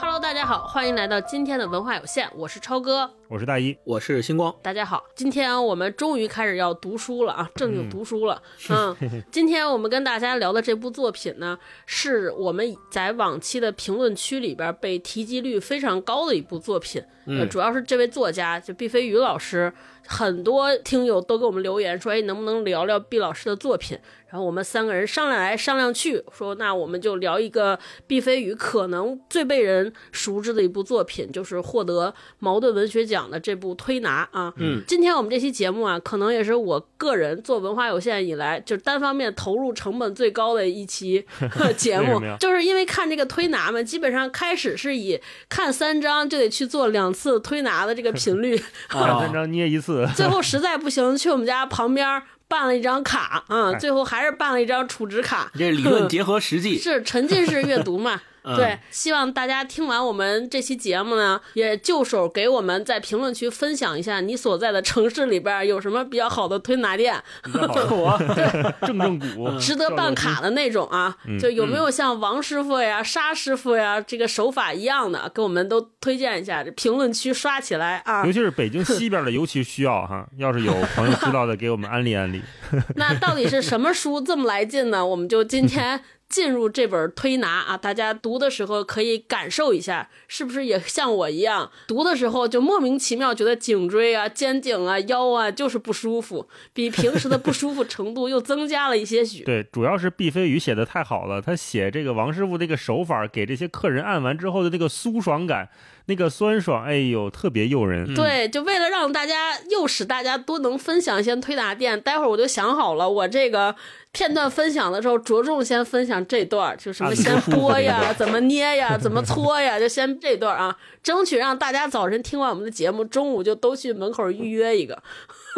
Hello，大家好，欢迎来到今天的文化有限，我是超哥，我是大一，我是星光。大家好，今天我们终于开始要读书了啊，正经读书了。嗯，今天我们跟大家聊的这部作品呢，是我们在往期的评论区里边被提及率非常高的一部作品。嗯，主要是这位作家就毕飞宇老师，很多听友都给我们留言说，哎，能不能聊聊毕老师的作品？然后我们三个人商量来商量去，说那我们就聊一个毕飞宇可能最被人熟知的一部作品，就是获得茅盾文学奖的这部《推拿》啊。嗯，今天我们这期节目啊，可能也是我个人做文化有限以来，就单方面投入成本最高的一期 节目，就是因为看这个推拿嘛，基本上开始是以看三章就得去做两次推拿的这个频率，看三章捏一次，最后实在不行去我们家旁边。办了一张卡啊，最后还是办了一张储值卡。这理论结合实际，是沉浸式阅读嘛？对，希望大家听完我们这期节目呢，也就手给我们在评论区分享一下你所在的城市里边有什么比较好的推拿店，对，正正骨，值得办卡的那种啊，就有没有像王师傅呀、沙师傅呀这个手法一样的，给我们都推荐一下，这评论区刷起来啊！尤其是北京西边的，尤其需要哈，要是有朋友知道的，给我们安利安利。那到底是什么书这么来劲呢？我们就今天。进入这本推拿啊，大家读的时候可以感受一下，是不是也像我一样，读的时候就莫名其妙觉得颈椎啊、肩颈啊、腰啊就是不舒服，比平时的不舒服程度又增加了一些许。对，主要是毕飞宇写的太好了，他写这个王师傅这个手法，给这些客人按完之后的那个舒爽感。那个酸爽，哎呦，特别诱人。对，就为了让大家诱使大家多能分享一些推拿店，待会儿我就想好了，我这个片段分享的时候，着重先分享这段，就什么先拨呀，怎么捏呀，怎么搓呀，就先这段啊，争取让大家早晨听完我们的节目，中午就都去门口预约一个。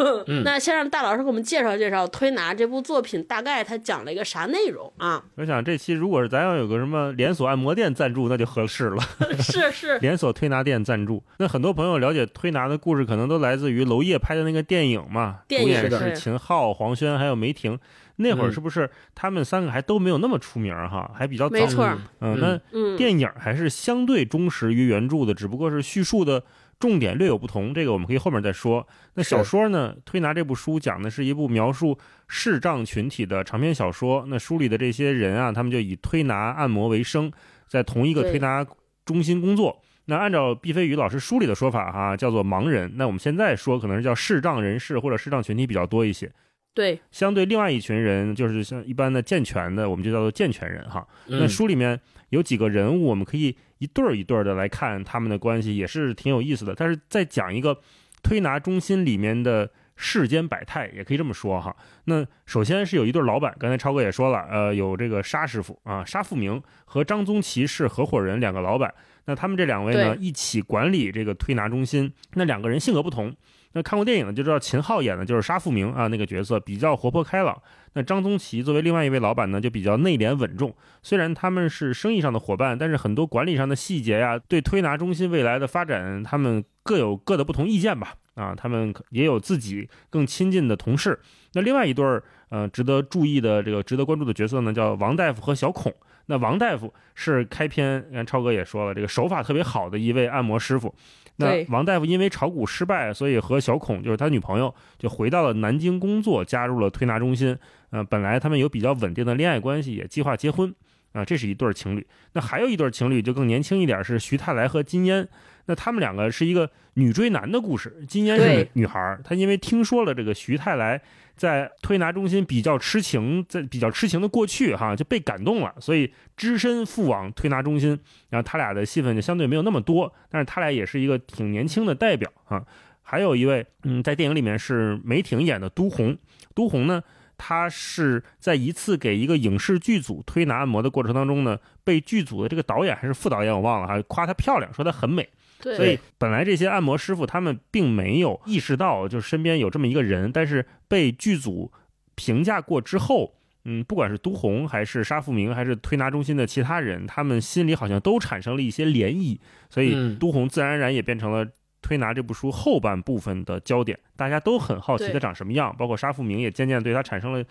那先让大老师给我们介绍介绍《推拿》这部作品，大概它讲了一个啥内容啊？我想这期如果是咱要有个什么连锁按摩店赞助，那就合适了。是是，连锁推拿店赞助。那很多朋友了解推拿的故事，可能都来自于娄烨拍的那个电影嘛？电影是秦昊、黄轩还有梅婷。那会儿是不是他们三个还都没有那么出名哈？还比较早。没错。嗯，那电影还是相对忠实于原著的，只不过是叙述的。重点略有不同，这个我们可以后面再说。那小说呢？推拿这部书讲的是一部描述视障群体的长篇小说。那书里的这些人啊，他们就以推拿按摩为生，在同一个推拿中心工作。那按照毕飞宇老师书里的说法，哈，叫做盲人。那我们现在说可能是叫视障人士或者视障群体比较多一些。对，相对另外一群人，就是像一般的健全的，我们就叫做健全人哈。那书里面有几个人物，我们可以。一对儿一对儿的来看他们的关系也是挺有意思的，但是再讲一个推拿中心里面的世间百态，也可以这么说哈。那首先是有一对老板，刚才超哥也说了，呃，有这个沙师傅啊，沙富明和张宗奇是合伙人，两个老板。那他们这两位呢，一起管理这个推拿中心。那两个人性格不同。那看过电影的就知道，秦昊演的就是沙富明啊，那个角色比较活泼开朗。那张宗奇作为另外一位老板呢，就比较内敛稳重。虽然他们是生意上的伙伴，但是很多管理上的细节呀，对推拿中心未来的发展，他们各有各的不同意见吧。啊，他们也有自己更亲近的同事。那另外一对儿，呃，值得注意的这个值得关注的角色呢，叫王大夫和小孔。那王大夫是开篇，看超哥也说了，这个手法特别好的一位按摩师傅。那王大夫因为炒股失败，所以和小孔就是他女朋友就回到了南京工作，加入了推拿中心。呃，本来他们有比较稳定的恋爱关系，也计划结婚。啊，这是一对情侣。那还有一对情侣就更年轻一点，是徐太来和金烟。那他们两个是一个女追男的故事。金烟是女孩，她因为听说了这个徐太来。在推拿中心比较痴情，在比较痴情的过去哈就被感动了，所以只身赴往推拿中心。然后他俩的戏份就相对没有那么多，但是他俩也是一个挺年轻的代表哈。还有一位，嗯，在电影里面是梅婷演的都红。都红呢，他是在一次给一个影视剧组推拿按摩的过程当中呢，被剧组的这个导演还是副导演我忘了哈，夸她漂亮，说她很美。所以本来这些按摩师傅他们并没有意识到，就是身边有这么一个人，但是被剧组评价过之后，嗯，不管是都红还是沙富明还是推拿中心的其他人，他们心里好像都产生了一些涟漪，所以都红自然而然也变成了推拿这部书后半部分的焦点，大家都很好奇他长什么样，包括沙富明也渐渐对他产生了。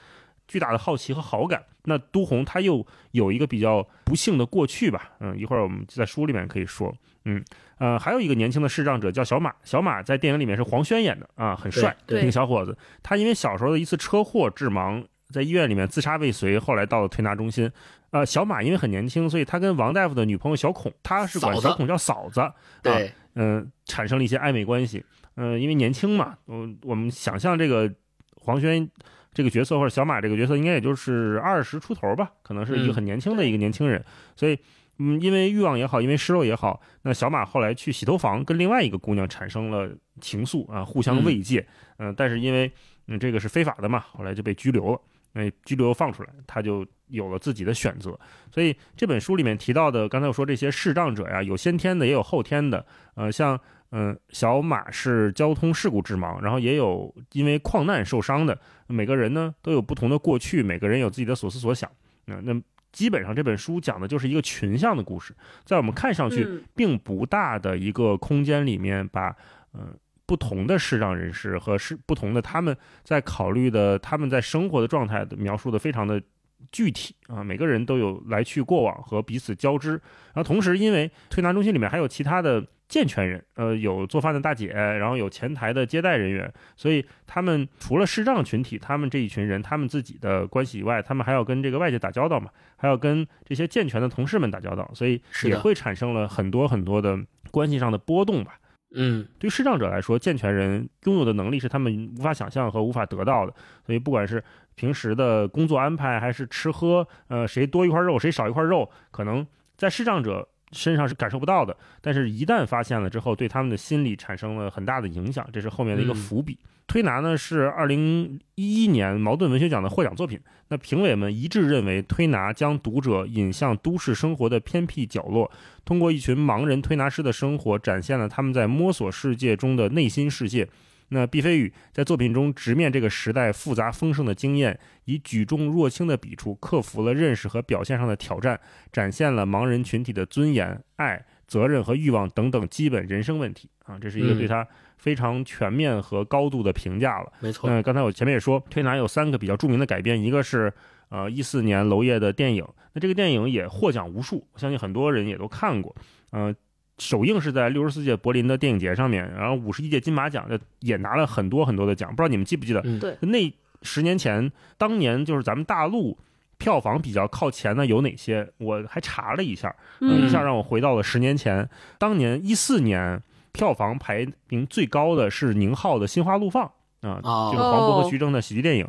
巨大的好奇和好感。那都红他又有一个比较不幸的过去吧，嗯，一会儿我们在书里面可以说，嗯，呃，还有一个年轻的视障者叫小马，小马在电影里面是黄轩演的啊，很帅，对那个小伙子，他因为小时候的一次车祸致盲，在医院里面自杀未遂，后来到了推拿中心。呃，小马因为很年轻，所以他跟王大夫的女朋友小孔，他是管小孔叫嫂子，啊对，嗯、产生了一些暧昧关系。嗯、因为年轻嘛，嗯、我们想象这个黄轩这个角色或者小马这个角色，应该也就是二十出头吧，可能是一个嗯很年轻的一个年轻人。所以，嗯，因为欲望也好，因为失落也好，那小马后来去洗头房跟另外一个姑娘产生了情愫啊，互相慰藉。嗯、但是因为嗯这个是非法的嘛，后来就被拘留了。哎，拘留放出来，他就有了自己的选择。所以这本书里面提到的，刚才我说这些视障者呀，有先天的，也有后天的。呃，像嗯、小马是交通事故致盲，然后也有因为矿难受伤的。每个人呢都有不同的过去，每个人有自己的所思所想。嗯、那基本上这本书讲的就是一个群像的故事，在我们看上去嗯并不大的一个空间里面，把嗯、呃不同的视障人士和是不同的他们在考虑的他们在生活的状态的描述的非常的具体啊，每个人都有来去过往和彼此交织。然后同时，因为推拿中心里面还有其他的健全人，呃，有做饭的大姐，然后有前台的接待人员，所以他们除了视障群体，他们这一群人他们自己的关系以外，他们还要跟这个外界打交道嘛，还要跟这些健全的同事们打交道，所以也会产生了很多很多的关系上的波动吧。嗯，对于视障者来说，健全人拥有的能力是他们无法想象和无法得到的。所以，不管是平时的工作安排，还是吃喝，呃，谁多一块肉，谁少一块肉，可能在视障者身上是感受不到的。但是，一旦发现了之后，对他们的心理产生了很大的影响，这是后面的一个嗯伏笔。推拿呢是二零一一年茅盾文学奖的获奖作品，那评委们一致认为，推拿将读者引向都市生活的偏僻角落，通过一群盲人推拿师的生活，展现了他们在摸索世界中的内心世界。那毕飞宇在作品中直面这个时代复杂丰盛的经验，以举重若轻的笔触克服了认识和表现上的挑战，展现了盲人群体的尊严、爱、责任和欲望等等基本人生问题啊，这是一个嗯对他非常全面和高度的评价了。没错，嗯，刚才我前面也说，推拿有三个比较著名的改编，一个是呃一四年娄烨的电影，那这个电影也获奖无数，我相信很多人也都看过。呃，首映是在六十四届柏林的电影节上面，然后五十一届金马奖也拿了很多很多的奖，不知道你们记不记得？嗯对那十年前，当年就是咱们大陆。票房比较靠前的有哪些？我还查了一下，一下让我回到了十年前。当年一四年票房排名最高的是宁浩的《心花怒放》啊，哦就是黄渤和徐峥的喜剧电影。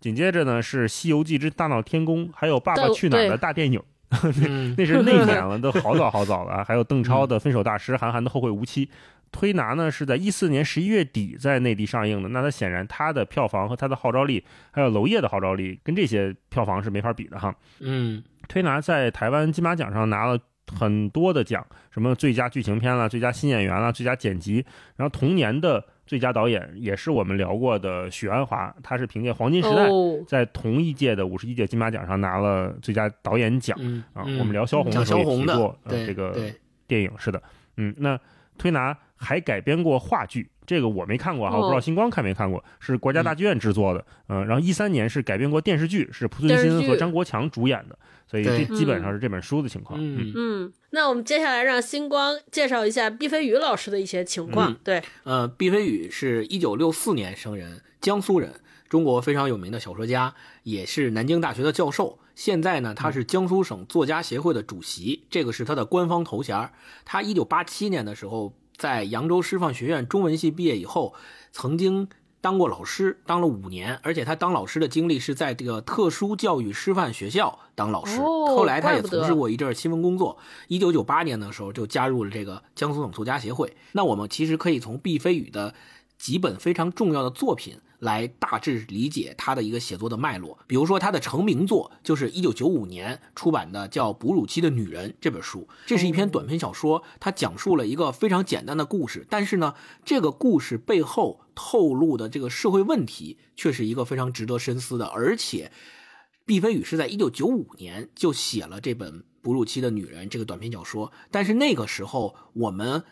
紧接着呢是《西游记之大闹天宫》，还有《爸爸去哪儿》的大电影，嗯那是那年 了，都好早好早了啊。还有邓超的《分手大师》，韩寒的《后会无期》。推拿呢是在一四年十一月底在内地上映的，那它显然它的票房和它的号召力，还有娄烨的号召力，跟这些票房是没法比的哈。嗯推拿在台湾金马奖上拿了很多的奖，什么最佳剧情片啦、最佳新演员啦、最佳剪辑，然后同年的最佳导演也是我们聊过的许鞍华，他是凭借《黄金时代》哦，在同一届的五十一届金马奖上拿了最佳导演奖啊。我们聊萧红的时候也萧红的提过，呃，这个，电影是的，嗯，那推拿还改编过话剧，这个我没看过哈，哦我不知道星光看没看过，是国家大剧院制作的，嗯、然后一三年是改编过电视剧，是濮存昕和张国强主演的，所以这基本上是这本书的情况。嗯嗯，那我们接下来让星光介绍一下毕飞宇老师的一些情况。嗯对，呃，毕飞宇是一九六四年生人，江苏人，中国非常有名的小说家，也是南京大学的教授。现在呢，他是江苏省作家协会的主席，这个是他的官方头衔。他一九八七年的时候，在扬州师范学院中文系毕业以后，曾经当过老师，当了五年，而且他当老师的经历是在这个特殊教育师范学校当老师。哦后来他也从事过一阵儿新闻工作。一九九八年的时候就加入了这个江苏省作家协会。那我们其实可以从毕飞宇的几本非常重要的作品来大致理解他的一个写作的脉络。比如说他的成名作就是一九九五年出版的叫《哺乳期的女人》这本书，这是一篇短篇小说，它讲述了一个非常简单的故事，但是呢，这个故事背后透露的这个社会问题却是一个非常值得深思的，而且。毕飞宇是在一九九五年就写了这本《哺乳期的女人》这个短篇小说，但是那个时候我们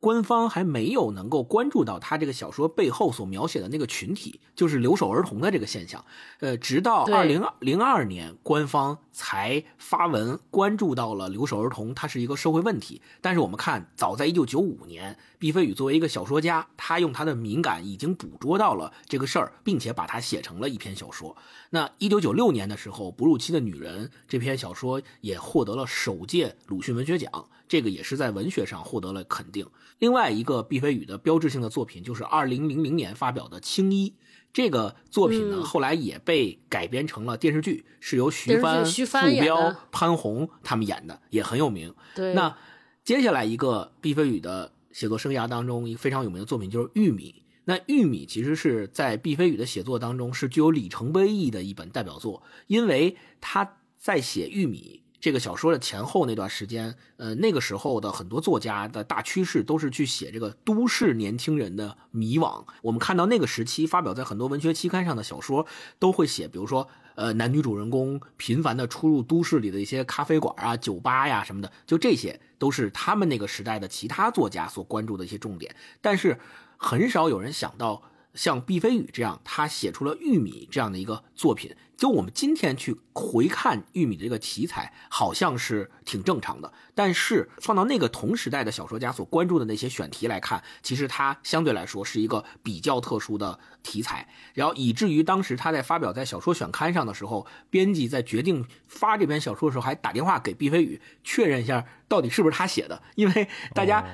官方还没有能够关注到他这个小说背后所描写的那个群体，就是留守儿童的这个现象。呃，直到二零零二年，官方才发文关注到了留守儿童，它是一个社会问题。但是我们看，早在一九九五年，毕飞宇作为一个小说家，他用他的敏感已经捕捉到了这个事儿，并且把它写成了一篇小说。那一九九六年的时候，《哺乳期的女人》这篇小说也获得了首届鲁迅文学奖。这个也是在文学上获得了肯定。另外一个毕飞宇的标志性的作品就是二零零零年发表的《青衣》这个作品呢，后来也被改编成了电视剧，是由徐帆、徐傅彪、潘虹他们演的，也很有名。对。那接下来一个毕飞宇的写作生涯当中一个非常有名的作品就是《玉米》。那《玉米》其实是在毕飞宇的写作当中是具有里程碑意义的一本代表作，因为他在写《玉米》。这个小说的前后那段时间，呃，那个时候的很多作家的大趋势都是去写这个都市年轻人的迷惘。我们看到那个时期发表在很多文学期刊上的小说，都会写，比如说，呃，男女主人公频繁的出入都市里的一些咖啡馆啊、酒吧呀什么的，就这些都是他们那个时代的其他作家所关注的一些重点。但是，很少有人想到。像毕飞宇这样，他写出了《玉米》这样的一个作品，就我们今天去回看《玉米》的这个题材，好像是挺正常的。但是放到那个同时代的小说家所关注的那些选题来看，其实它相对来说是一个比较特殊的题材。然后以至于当时他在发表在小说选刊上的时候，编辑在决定发这篇小说的时候，还打电话给毕飞宇确认一下到底是不是他写的，因为大家。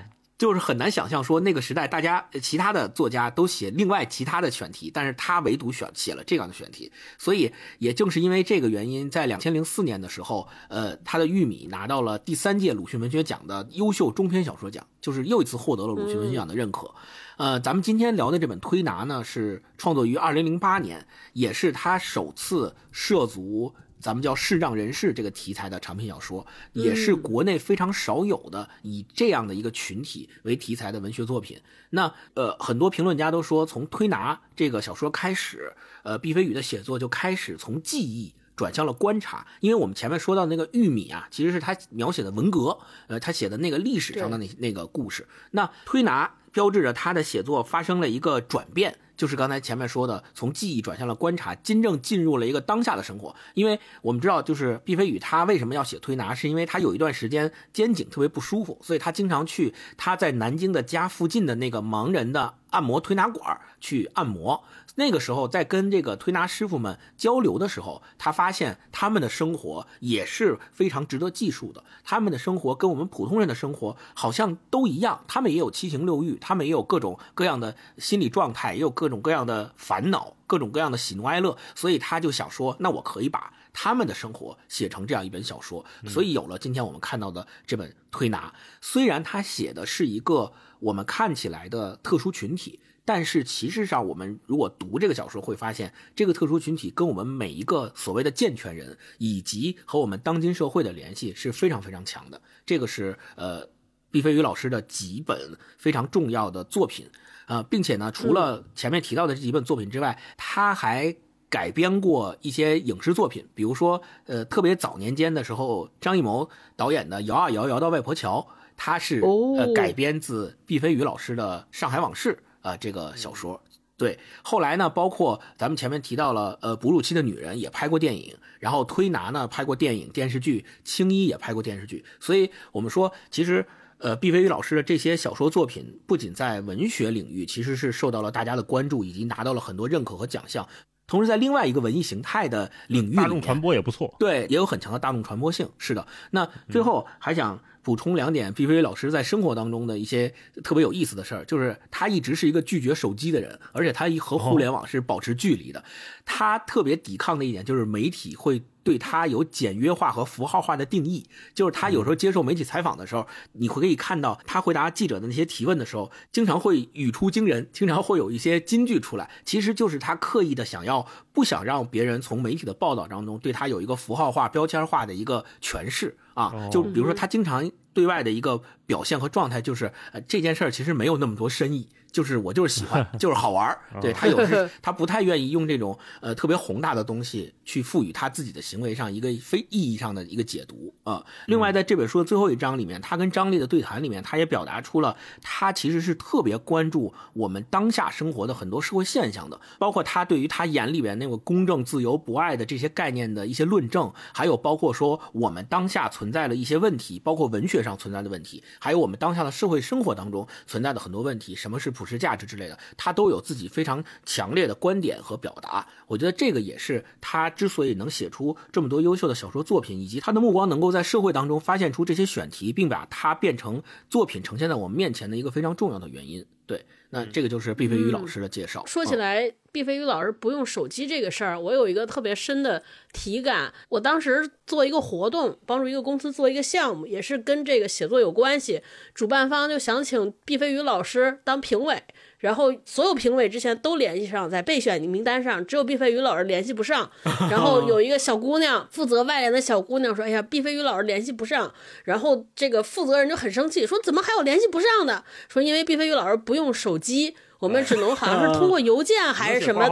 就是很难想象说那个时代，大家其他的作家都写另外其他的选题，但是他唯独选写了这样的选题。所以也正是因为这个原因，在两千零四年的时候，呃，他的《玉米》拿到了第三届鲁迅文学奖的优秀中篇小说奖，就是又一次获得了鲁迅文学奖的认可。呃，咱们今天聊的这本《推拿》呢，是创作于二零零八年，也是他首次涉足。咱们叫视障人士这个题材的长篇小说，也是国内非常少有的以这样的一个群体为题材的文学作品。那呃，很多评论家都说，从推拿这个小说开始，呃，毕飞宇的写作就开始从记忆转向了观察。因为我们前面说到那个玉米啊，其实是他描写的文革，呃，他写的那个历史上的那那个故事。那推拿标志着他的写作发生了一个转变。就是刚才前面说的，从记忆转向了观察，真正进入了一个当下的生活。因为我们知道，就是毕飞宇他为什么要写推拿，是因为他有一段时间肩颈特别不舒服，所以他经常去他在南京的家附近的那个盲人的按摩推拿馆去按摩。那个时候在跟这个推拿师傅们交流的时候，他发现他们的生活也是非常值得记述的。他们的生活跟我们普通人的生活好像都一样，他们也有七情六欲，他们也有各种各样的心理状态，也有各种各样的烦恼，各种各样的喜怒哀乐。所以他就想说，那我可以把他们的生活写成这样一本小说。所以有了今天我们看到的这本推拿。虽然他写的是一个我们看起来的特殊群体。但是，其实上，我们如果读这个小说，会发现这个特殊群体跟我们每一个所谓的健全人，以及和我们当今社会的联系是非常非常强的。这个是呃，毕飞宇老师的几本非常重要的作品啊，并且呢，除了前面提到的这几本作品之外，他还改编过一些影视作品，比如说呃，特别早年间的时候，张艺谋导演的《摇啊摇，摇到外婆桥》，他是呃改编自毕飞宇老师的《上海往事》。啊，这个小说，对，后来呢，包括咱们前面提到了，呃，哺乳期的女人也拍过电影，然后推拿呢拍过电影、电视剧，青衣也拍过电视剧，所以我们说，其实，呃，毕飞宇老师的这些小说作品，不仅在文学领域，其实是受到了大家的关注，以及拿到了很多认可和奖项，同时在另外一个文艺形态的领域，大众传播也不错，对，也有很强的大众传播性。是的，那最后还想。补充两点，毕飞老师在生活当中的一些特别有意思的事儿，就是他一直是一个拒绝手机的人，而且他一和互联网是保持距离的。他特别抵抗的一点就是媒体会对他有简约化和符号化的定义，就是他有时候接受媒体采访的时候，你会可以看到他回答记者的那些提问的时候，经常会语出惊人，经常会有一些金句出来，其实就是他刻意的想要不想让别人从媒体的报道当中对他有一个符号化、标签化的一个诠释。啊，就比如说他经常对外的一个表现和状态，就是呃这件事儿其实没有那么多深意，就是我就是喜欢，就是好玩儿。对他有时 他不太愿意用这种呃特别宏大的东西去赋予他自己的行为上一个非意义上的一个解读啊。另外，在这本书的最后一章里面，他跟张力的对谈里面，他也表达出了他其实是特别关注我们当下生活的很多社会现象的，包括他对于他眼里边那个公正、自由、博爱的这些概念的一些论证，还有包括说我们当下存在的一些问题，包括文学上存在的问题，还有我们当下的社会生活当中存在的很多问题，什么是普世价值之类的，他都有自己非常强烈的观点和表达。我觉得这个也是他之所以能写出这么多优秀的小说作品，以及他的目光能够在社会当中发现出这些选题，并把它变成作品呈现在我们面前的一个非常重要的原因。对，那这个就是毕飞宇老师的介绍。说起来，毕飞宇老师不用手机这个事儿，我有一个特别深的体感。我当时做一个活动，帮助一个公司做一个项目，也是跟这个写作有关系。主办方就想请毕飞宇老师当评委。然后所有评委之前都联系上，在备选名单上，只有毕飞宇老师联系不上。然后有一个小姑娘负责外联的小姑娘说：“哎呀，毕飞宇老师联系不上。”然后这个负责人就很生气，说：“怎么还有联系不上的？说因为毕飞宇老师不用手机，我们只能好像是通过邮件 还是什么？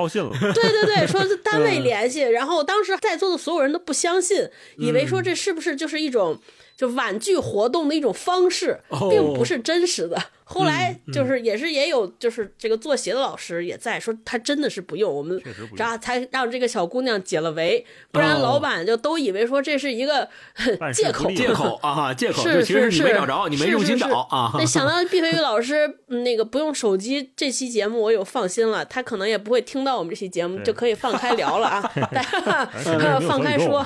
对对对，说是单位联系。然后当时在座的所有人都不相信，以为说这是不是就是一种就婉拒活动的一种方式，并不是真实的。”后来就是也是也有就是这个做鞋的老师也在说他真的是不用我们，然后才让这个小姑娘解了围，不然老板就都以为说这是一个借口借口啊借口是是是你没找着你没用心找啊。那想到 毕飞宇老师那个不用手机这期节目我有放心了，他可能也不会听到我们这期节目就可以放开聊了啊，放开说，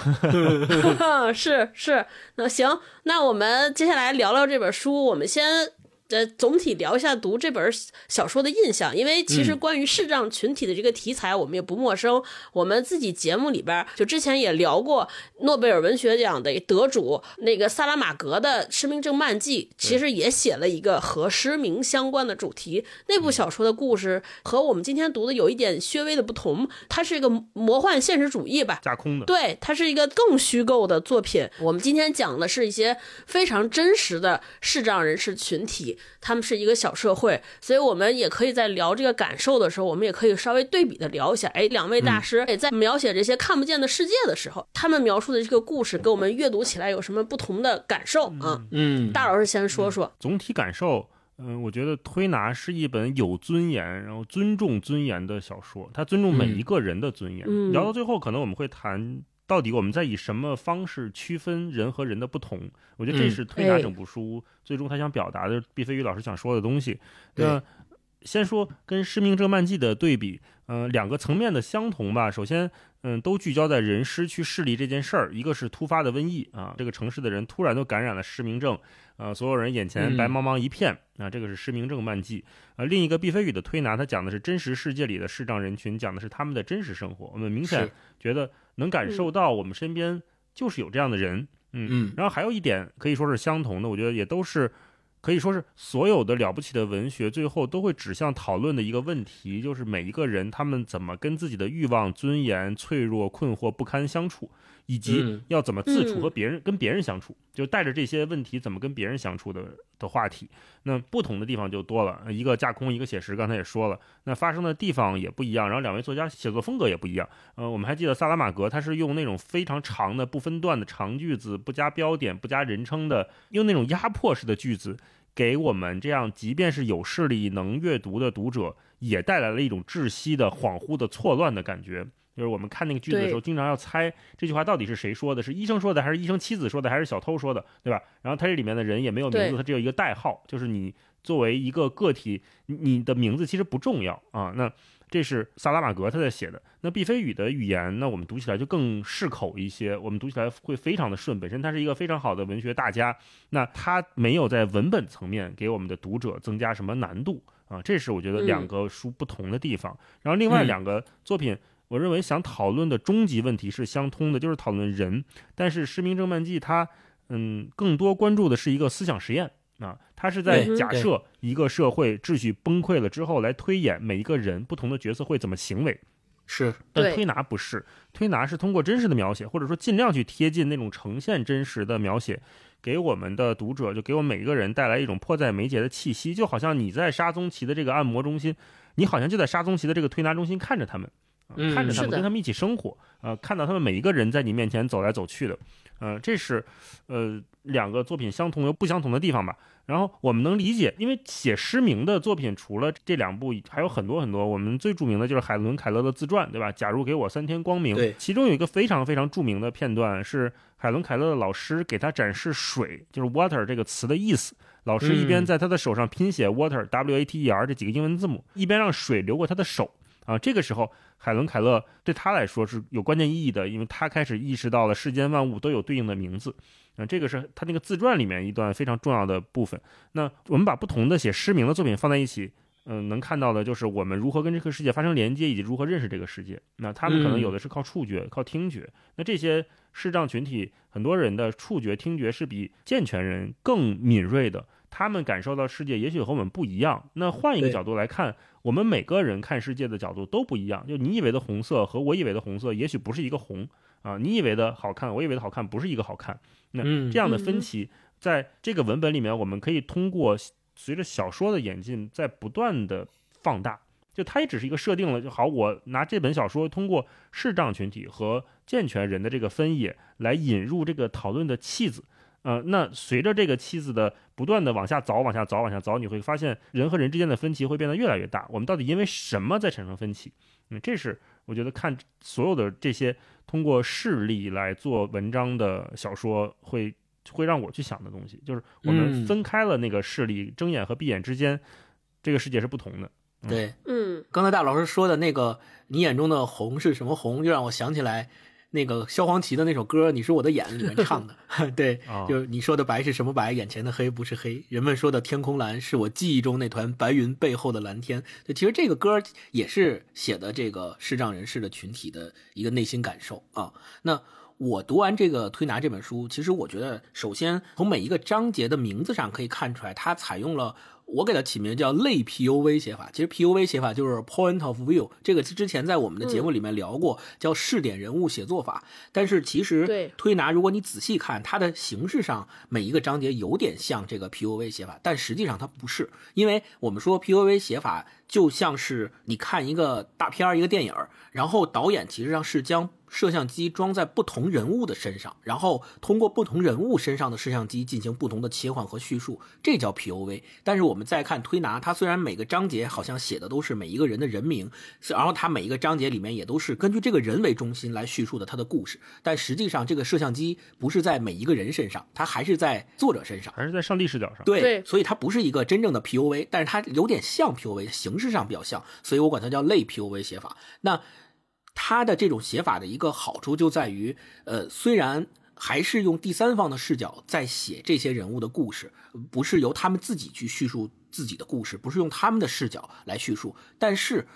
是是。那行，那我们接下来聊聊这本书，我们先。呃，总体聊一下读这本小说的印象，因为其实关于视障群体的这个题材，我们也不陌生。我们自己节目里边就之前也聊过诺贝尔文学奖的得主那个萨拉马格的《失明症漫记》，其实也写了一个和失明相关的主题。那部小说的故事和我们今天读的有一点略微的不同，它是一个魔幻现实主义吧，架空的。对，它是一个更虚构的作品。我们今天讲的是一些非常真实的视障人士群体。他们是一个小社会，所以我们也可以在聊这个感受的时候，我们也可以稍微对比的聊一下。哎，两位大师也在描写这些看不见的世界的时候，他们描述的这个故事，给我们阅读起来有什么不同的感受啊？嗯，大老师先说说总体感受。嗯，我觉得《推拿》是一本有尊严，然后尊重尊严的小说，它尊重每一个人的尊严。聊到最后，可能我们会谈。到底我们在以什么方式区分人和人的不同？我觉得这是推拿整部书最终他想表达的，毕飞宇老师想说的东西。那先说跟《失明症漫记》的对比，嗯，两个层面的相同吧。首先，嗯，都聚焦在人失去视力这件事儿，一个是突发的瘟疫啊，这个城市的人突然都感染了失明症，呃，所有人眼前白茫茫一片啊，这个是《失明症漫记》。呃，另一个毕飞宇的推拿，他讲的是真实世界里的视障人群，讲的是他们的真实生活。我们明显觉得。能感受到我们身边就是有这样的人，嗯嗯，然后还有一点可以说是相同的，我觉得也都是可以说是所有的了不起的文学最后都会指向讨论的一个问题，就是每一个人他们怎么跟自己的欲望、尊严、脆弱、困惑、不堪相处。以及要怎么自处和别人跟别人相处，就带着这些问题怎么跟别人相处的的话题。那不同的地方就多了，一个架空，一个写实。刚才也说了，那发生的地方也不一样。然后两位作家写作风格也不一样。呃，我们还记得萨拉玛格，他是用那种非常长的不分段的长句子，不加标点，不加人称的，用那种压迫式的句子，给我们这样即便是有视力能阅读的读者，也带来了一种窒息的、恍惚的、错乱的感觉。就是我们看那个句子的时候，经常要猜这句话到底是谁说的，是医生说的，还是医生妻子说的，还是小偷说的，对吧？然后他这里面的人也没有名字，他只有一个代号，就是你作为一个个体，你的名字其实不重要啊。那这是萨拉玛格他在写的。那毕飞宇的语言，那我们读起来就更适口一些，我们读起来会非常的顺。本身他是一个非常好的文学大家，那他没有在文本层面给我们的读者增加什么难度啊。这是我觉得两个书不同的地方。然后另外两个作品。我认为想讨论的终极问题是相通的，就是讨论人。但是《失明症漫记》它，嗯，更多关注的是一个思想实验啊，它是在假设一个社会秩序崩溃了之后，来推演每一个人不同的角色会怎么行为。是，但推拿不是，推拿是通过真实的描写，或者说尽量去贴近那种呈现真实的描写，给我们的读者，就给我们每个人带来一种迫在眉睫的气息，就好像你在沙宗奇的这个按摩中心，你好像就在沙宗奇的这个推拿中心看着他们，看着他们，跟他们一起生活，呃，看到他们每一个人在你面前走来走去的，呃，这是呃两个作品相同又不相同的地方吧。然后我们能理解，因为写诗名的作品除了这两部，还有很多很多。我们最著名的就是海伦·凯勒的自传，对吧？假如给我三天光明，对其中有一个非常非常著名的片段是海伦·凯勒的老师给他展示“水”就是 “water” 这个词的意思。老师一边嗯在他的手上拼写 “water” W A T E R 这几个英文字母，一边让水流过他的手。啊，这个时候，海伦·凯勒对他来说是有关键意义的，因为他开始意识到了世间万物都有对应的名字。啊，这个是他那个自传里面一段非常重要的部分。那我们把不同的写诗名的作品放在一起，嗯、能看到的就是我们如何跟这个世界发生连接，以及如何认识这个世界。那他们可能嗯有的是靠触觉、靠听觉。那这些视障群体，很多人的触觉、听觉是比健全人更敏锐的。他们感受到世界也许和我们不一样。那换一个角度来看，我们每个人看世界的角度都不一样。就你以为的红色和我以为的红色，也许不是一个红啊。你以为的好看，我以为的好看，不是一个好看。那嗯这样的嗯分歧，在这个文本里面，我们可以通过随着小说的演进，在不断的放大。就它也只是一个设定了，就好，我拿这本小说通过视障群体和健全人的这个分野来引入这个讨论的气子。呃，那随着这个妻子的不断的往下凿、往下凿、往下凿，你会发现人和人之间的分歧会变得越来越大。我们到底因为什么在产生分歧？嗯，这是我觉得看所有的这些通过事例来做文章的小说会会让我去想的东西，就是我们嗯分开了那个视力，睁眼和闭眼之间，这个世界是不同的。对。嗯，刚才大老师说的那个你眼中的红是什么红，又让我想起来那个萧煌奇的那首歌《你是我的眼》里面唱的，对，啊就是你说的白是什么白，眼前的黑不是黑，人们说的天空蓝是我记忆中那团白云背后的蓝天。对，其实这个歌也是写的这个视障人士的群体的一个内心感受啊。那我读完这个《推拿》这本书，其实我觉得，首先从每一个章节的名字上可以看出来，它采用了我给它起名叫类 PUV 写法。其实 PUV 写法就是 Point of View，这个之前在我们的节目里面聊过，叫试点人物写作法。但是其实对推拿，如果你仔细看，它的形式上每一个章节有点像这个 PUV 写法，但实际上它不是，因为我们说 PUV 写法就像是你看一个大片儿一个电影儿，然后导演其实上是将摄像机装在不同人物的身上，然后通过不同人物身上的摄像机进行不同的切换和叙述，这叫 POV。但是我们再看推拿，它虽然每个章节好像写的都是每一个人的人名，然后它每一个章节里面也都是根据这个人为中心来叙述的他的故事，但实际上这个摄像机不是在每一个人身上，它还是在作者身上。还是在上帝视角上。对，对所以它不是一个真正的 POV，但是它有点像 POV，形式上比较像，所以我管它叫类 POV 写法。那它的这种写法的一个好处就在于，呃，虽然还是用第三方的视角在写这些人物的故事，不是由他们自己去叙述自己的故事，不是用他们的视角来叙述，但是。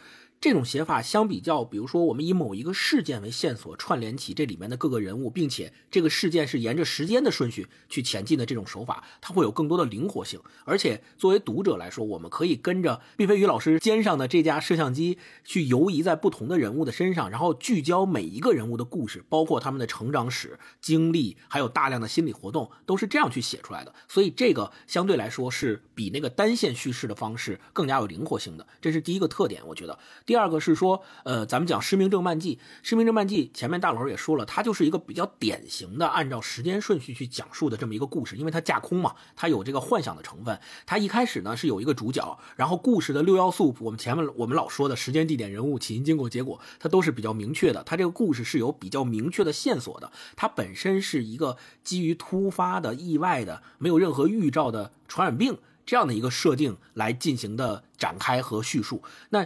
这种写法相比较，比如说我们以某一个事件为线索串联起这里面的各个人物，并且这个事件是沿着时间的顺序去前进的这种手法，它会有更多的灵活性。而且作为读者来说，我们可以跟着毕飞宇老师肩上的这架摄像机去游移在不同的人物的身上，然后聚焦每一个人物的故事，包括他们的成长史、经历，还有大量的心理活动，都是这样去写出来的。所以这个相对来说是比那个单线叙事的方式更加有灵活性的，这是第一个特点，我觉得。第二个是说，呃，咱们讲《失明症漫记》，《失明症漫记》前面大老师也说了，它就是一个比较典型的按照时间顺序去讲述的这么一个故事，因为它架空嘛，它有这个幻想的成分。它一开始呢是有一个主角，然后故事的六要素，我们前面我们老说的时间、地点、人物、起因、经过、结果，它都是比较明确的。它这个故事是有比较明确的线索的，它本身是一个基于突发的、意外的、没有任何预兆的传染病。这样的一个设定来进行的展开和叙述，那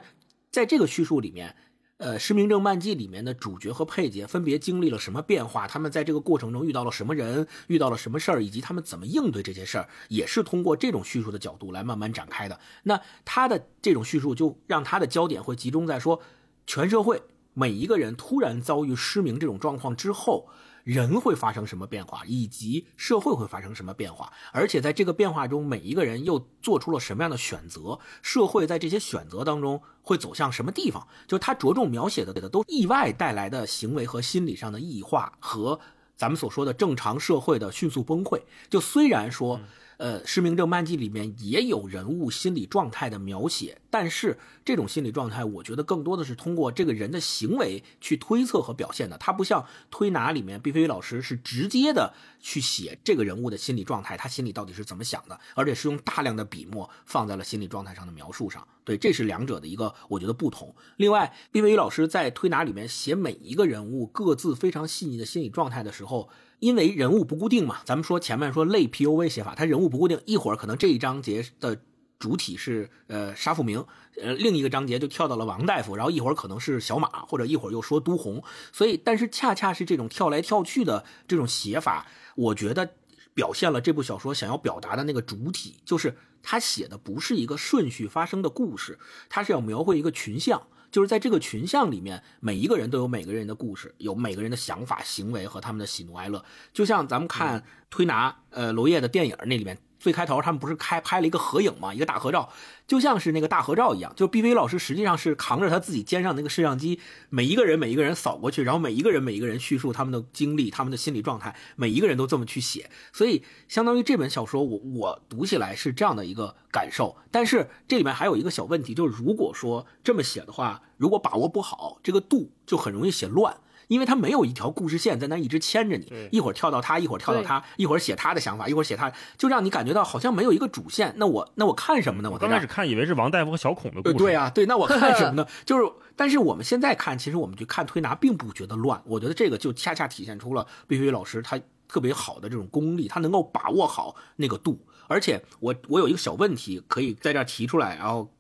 在这个叙述里面，呃，《失明症漫记》里面的主角和配角分别经历了什么变化？他们在这个过程中遇到了什么人，遇到了什么事儿，以及他们怎么应对这些事儿，也是通过这种叙述的角度来慢慢展开的。那他的这种叙述就让他的焦点会集中在说，全社会每一个人突然遭遇失明这种状况之后。人会发生什么变化，以及社会会发生什么变化，而且在这个变化中，每一个人又做出了什么样的选择，社会在这些选择当中会走向什么地方？就是他着重描写的给的都意外带来的行为和心理上的异化，和咱们所说的正常社会的迅速崩溃。就虽然说。呃，失明症漫记里面也有人物心理状态的描写，但是这种心理状态，我觉得更多的是通过这个人的行为去推测和表现的。它不像推拿里面毕飞宇老师是直接的去写这个人物的心理状态，他心里到底是怎么想的，而且是用大量的笔墨放在了心理状态上的描述上。对，这是两者的一个我觉得不同。另外，毕飞宇老师在推拿里面写每一个人物各自非常细腻的心理状态的时候。因为人物不固定嘛，咱们说前面说类 P U V 写法，它人物不固定，一会儿可能这一章节的主体是呃沙富明，呃另一个章节就跳到了王大夫，然后一会儿可能是小马，或者一会儿又说都红，所以但是恰恰是这种跳来跳去的这种写法，我觉得表现了这部小说想要表达的那个主体，就是他写的不是一个顺序发生的故事，他是要描绘一个群像。就是在这个群像里面，每一个人都有每个人的故事，有每个人的想法、行为和他们的喜怒哀乐。就像咱们看推拿，呃，娄烨的电影那里面。最开头他们不是开拍了一个合影吗？一个大合照，就像是那个大合照一样。就毕飞老师实际上是扛着他自己肩上那个摄像机，每一个人每一个人扫过去，然后每一个人每一个人叙述他们的经历、他们的心理状态，每一个人都这么去写。所以相当于这本小说，我我读起来是这样的一个感受。但是这里面还有一个小问题，就是如果说这么写的话，如果把握不好这个度，就很容易写乱。因为他没有一条故事线在那一直牵着你，一会儿跳到他，一会儿跳到他，一会儿写他的想法，一会儿写他，就让你感觉到好像没有一个主线。那我那我看什么呢？我刚开始看以为是王大夫和小孔的故事。对啊，对，那我看什么呢？就是，但是我们现在看，其实我们去看推拿，并不觉得乱。我觉得这个就恰恰体现出了毕飞老师他特别好的这种功力，他能够把握好那个度。而且我我有一个小问题可以在这提出来，然后。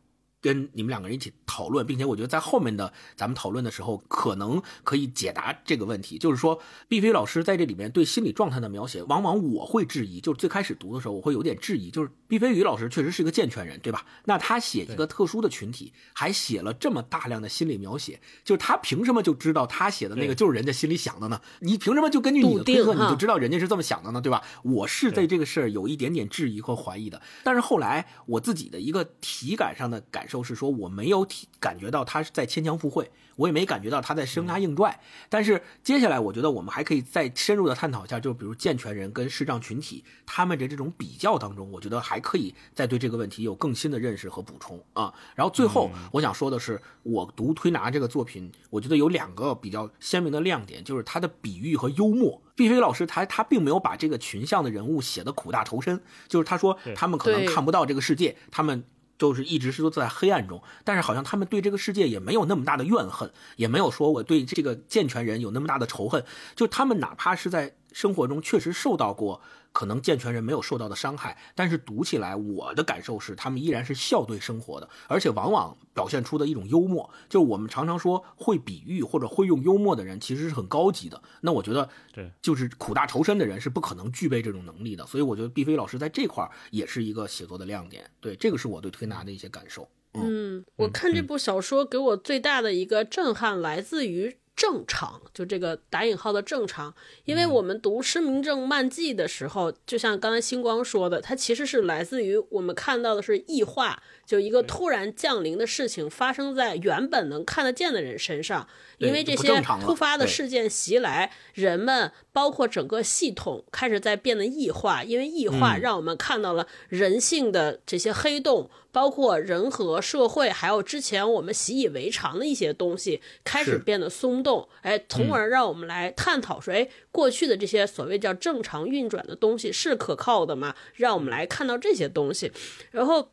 跟你们两个人一起讨论，并且我觉得在后面的咱们讨论的时候，可能可以解答这个问题。就是说，毕飞老师在这里面对心理状态的描写，往往我会质疑。就是最开始读的时候，我会有点质疑。就是毕飞宇老师确实是一个健全人，对吧？那他写一个特殊的群体，还写了这么大量的心理描写，就是他凭什么就知道他写的那个就是人家心里想的呢？你凭什么就根据你的推测你就知道人家是这么想的呢？对吧？我是对这个事儿有一点点质疑和怀疑的。但是后来我自己的一个体感上的感受。就是说，我没有体感觉到他是在牵强附会，我也没感觉到他在生拉硬拽。但是接下来，我觉得我们还可以再深入的探讨一下，就比如健全人跟视障群体他们的这种比较当中，我觉得还可以再对这个问题有更新的认识和补充啊。然后最后我想说的是，我读推拿这个作品，我觉得有两个比较鲜明的亮点，就是他的比喻和幽默。毕飞老师他他并没有把这个群像的人物写的苦大仇深，就是他说他们可能看不到这个世界，他们。就是一直是都在黑暗中，但是好像他们对这个世界也没有那么大的怨恨，也没有说我对这个健全人有那么大的仇恨，就他们哪怕是在。生活中确实受到过可能健全人没有受到的伤害，但是读起来我的感受是，他们依然是笑对生活的，而且往往表现出的一种幽默。就是我们常常说会比喻或者会用幽默的人，其实是很高级的。那我觉得，对，就是苦大仇深的人是不可能具备这种能力的。所以我觉得毕飞老师在这块儿也是一个写作的亮点。对，这个是我对推拿的一些感受。嗯，我看这部小说给我最大的一个震撼来自于。正常，就这个打引号的正常，因为我们读失明症漫记的时候，就像刚才星光说的，它其实是来自于我们看到的是异化，就一个突然降临的事情发生在原本能看得见的人身上，因为这些突发的事件袭来，人们包括整个系统开始在变得异化，因为异化让我们看到了人性的这些黑洞。包括人和社会，还有之前我们习以为常的一些东西，开始变得松动，哎，从而让我们来探讨说，哎，过去的这些所谓叫正常运转的东西是可靠的吗？让我们来看到这些东西，然后。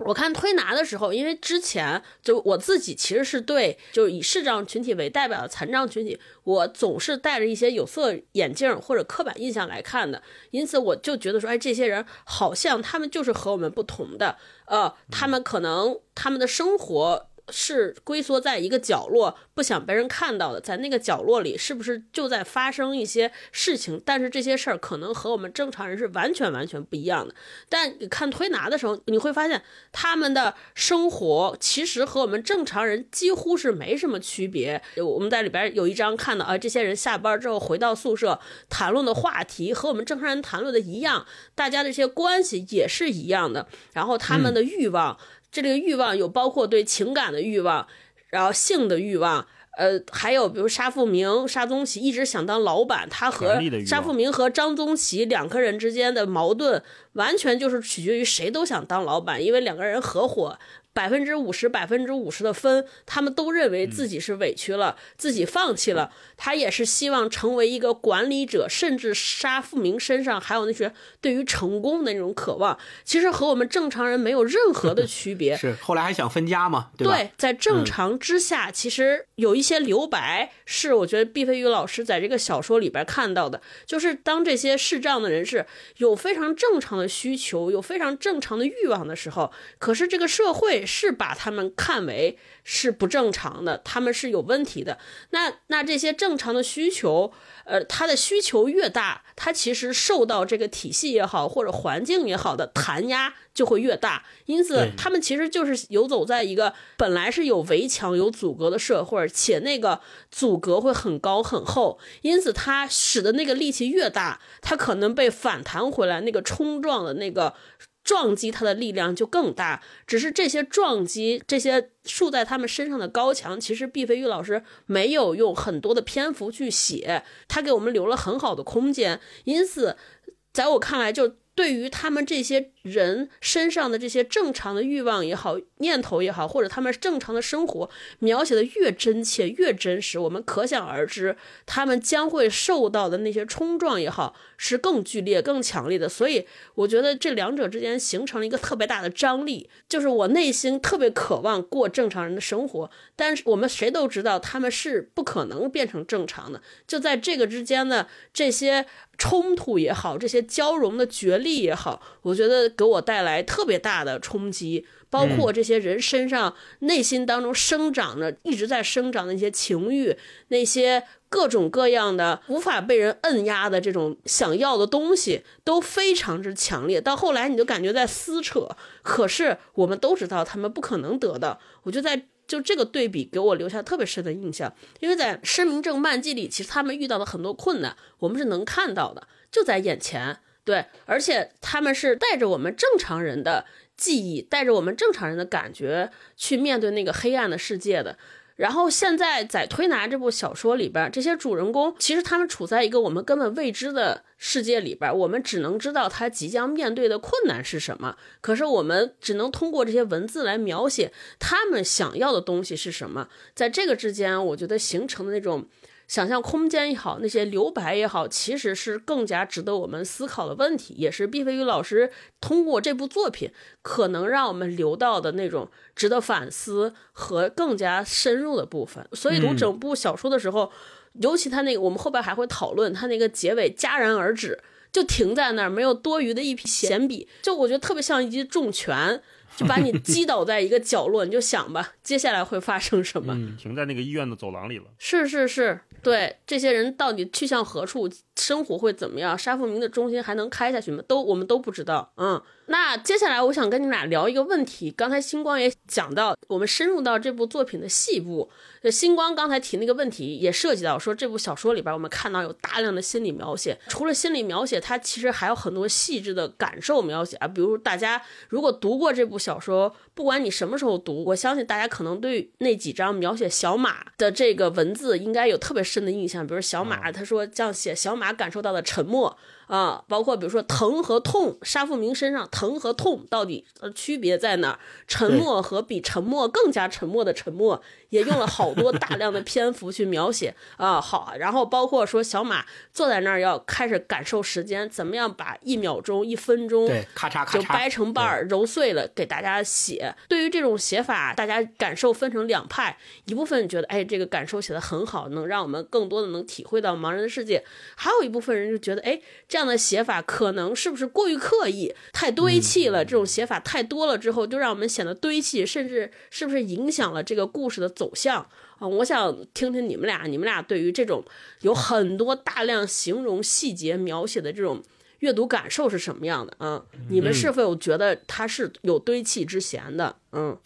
我看推拿的时候，因为之前就我自己其实是对，就是以视障群体为代表的残障群体，我总是带着一些有色眼镜或者刻板印象来看的，因此我就觉得说，哎，这些人好像他们就是和我们不同的，呃，他们可能他们的生活。是龟缩在一个角落，不想被人看到的，在那个角落里，是不是就在发生一些事情？但是这些事儿可能和我们正常人是完全完全不一样的。但你看推拿的时候，你会发现他们的生活其实和我们正常人几乎是没什么区别。我们在里边有一章看到啊，这些人下班之后回到宿舍，谈论的话题和我们正常人谈论的一样，大家的这些关系也是一样的。然后他们的欲望。这个欲望有包括对情感的欲望，然后性的欲望，呃，还有比如沙富明、沙宗奇一直想当老板，他和沙富明和张宗奇两个人之间的矛盾，完全就是取决于谁都想当老板，因为两个人合伙。百分之五十，百分之五十的分，他们都认为自己是委屈了，自己放弃了。他也是希望成为一个管理者，甚至沙富明身上还有那些对于成功的那种渴望，其实和我们正常人没有任何的区别。是后来还想分家嘛？对，在正常之下，其实有一些留白，是我觉得毕飞宇老师在这个小说里边看到的，就是当这些视障的人士有非常正常的需求，有非常正常的欲望的时候，可是这个社会。是把他们看为是不正常的，他们是有问题的。那那这些正常的需求，呃，他的需求越大，他其实受到这个体系也好或者环境也好的弹压就会越大。因此，他们其实就是游走在一个本来是有围墙、有阻隔的社会，且那个阻隔会很高很厚。因此，他使的那个力气越大，他可能被反弹回来，那个冲撞的那个。撞击它的力量就更大，只是这些撞击，这些竖在他们身上的高墙，其实毕飞宇老师没有用很多的篇幅去写，他给我们留了很好的空间，因此，在我看来就。对于他们这些人身上的这些正常的欲望也好、念头也好，或者他们正常的生活描写的越真切、越真实，我们可想而知，他们将会受到的那些冲撞也好，是更剧烈、更强烈的。所以，我觉得这两者之间形成了一个特别大的张力，就是我内心特别渴望过正常人的生活，但是我们谁都知道他们是不可能变成正常的。就在这个之间的这些。冲突也好，这些交融的角力也好，我觉得给我带来特别大的冲击。包括这些人身上、内心当中生长着、一直在生长的一些情欲，那些各种各样的无法被人摁压的这种想要的东西，都非常之强烈。到后来，你就感觉在撕扯。可是我们都知道，他们不可能得到。我就在。就这个对比给我留下特别深的印象，因为在失明症漫记里，其实他们遇到的很多困难，我们是能看到的，就在眼前。对，而且他们是带着我们正常人的记忆，带着我们正常人的感觉去面对那个黑暗的世界的。然后现在在推拿这部小说里边，这些主人公其实他们处在一个我们根本未知的世界里边，我们只能知道他即将面对的困难是什么。可是我们只能通过这些文字来描写他们想要的东西是什么。在这个之间，我觉得形成的那种。想象空间也好，那些留白也好，其实是更加值得我们思考的问题，也是毕飞宇老师通过这部作品可能让我们留到的那种值得反思和更加深入的部分。所以读整部小说的时候，尤其他那个，我们后边还会讨论他那个结尾戛然而止，就停在那儿，没有多余的一笔闲笔，就我觉得特别像一记重拳。就把你击倒在一个角落，你就想吧，接下来会发生什么？停在那个医院的走廊里了。是是是，对，这些人到底去向何处，生活会怎么样？沙富明的中心还能开下去吗？都我们都不知道。嗯，那接下来我想跟你们俩聊一个问题。刚才星光也讲到，我们深入到这部作品的细部。星光刚才提那个问题，也涉及到说这部小说里边，我们看到有大量的心理描写。除了心理描写，它其实还有很多细致的感受描写啊。比如大家如果读过这部小说，不管你什么时候读，我相信大家可能对那几张描写小马的这个文字应该有特别深的印象。比如小马，他说这样写：小马感受到的沉默。啊，包括比如说疼和痛，沙富明身上疼和痛到底呃区别在哪儿？沉默和比沉默更加沉默的沉默，也用了好多大量的篇幅去描写啊。好，然后包括说小马坐在那儿要开始感受时间，怎么样把一秒钟、一分钟对咔嚓咔嚓就掰成瓣儿揉碎了给大家写。对于这种写法，大家感受分成两派，一部分觉得哎这个感受写的很好，能让我们更多的能体会到盲人的世界，还有一部分人就觉得哎。这样的写法可能是不是过于刻意、太堆砌了？这种写法太多了之后，就让我们显得堆砌，甚至是不是影响了这个故事的走向啊？我想听听你们俩，你们俩对于这种有很多大量形容细节描写的这种阅读感受是什么样的啊？你们是否有觉得它是有堆砌之嫌的？嗯。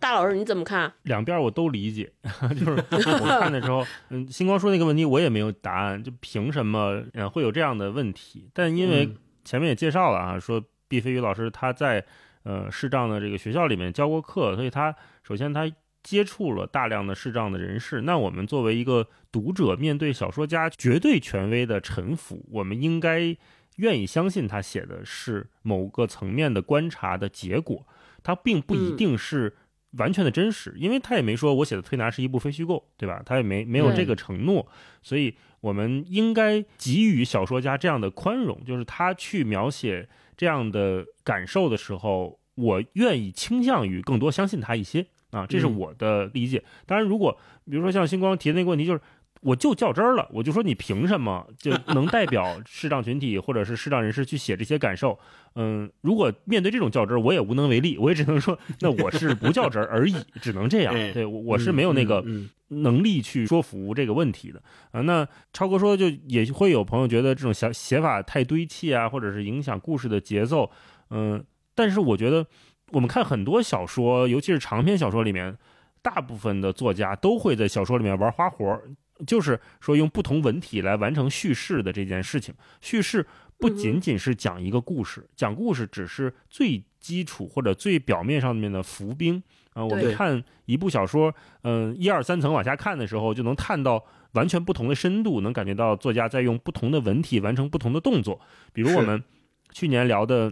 大老师你怎么看？两边我都理解，就是我看的时候，嗯，星光说那个问题我也没有答案，就凭什么嗯会有这样的问题？但因为前面也介绍了啊，说毕飞宇老师他在呃视障的这个学校里面教过课，所以他首先他接触了大量的视障的人士。那我们作为一个读者，面对小说家绝对权威的臣服，我们应该愿意相信他写的是某个层面的观察的结果，他并不一定是。完全的真实，因为他也没说我写的推拿是一部非虚构，对吧？他也没没有这个承诺，所以我们应该给予小说家这样的宽容，就是他去描写这样的感受的时候，我愿意倾向于更多相信他一些啊，这是我的理解。当然，如果比如说像星光提的那个问题，就是。我就较真儿了，我就说你凭什么就能代表视障群体或者是视障人士去写这些感受？嗯，如果面对这种较真儿，我也无能为力，我也只能说，那我是不较真儿而已，只能这样。对，我是没有那个能力去说服这个问题的啊。那超哥说，就也会有朋友觉得这种写写法太堆砌啊，或者是影响故事的节奏。嗯，但是我觉得我们看很多小说，尤其是长篇小说里面，大部分的作家都会在小说里面玩花活。就是说，用不同文体来完成叙事的这件事情。叙事不仅仅是讲一个故事，讲故事只是最基础或者最表面上面的伏兵啊。我们看一部小说，嗯，一二三层往下看的时候，就能看到完全不同的深度，能感觉到作家在用不同的文体完成不同的动作。比如我们去年聊的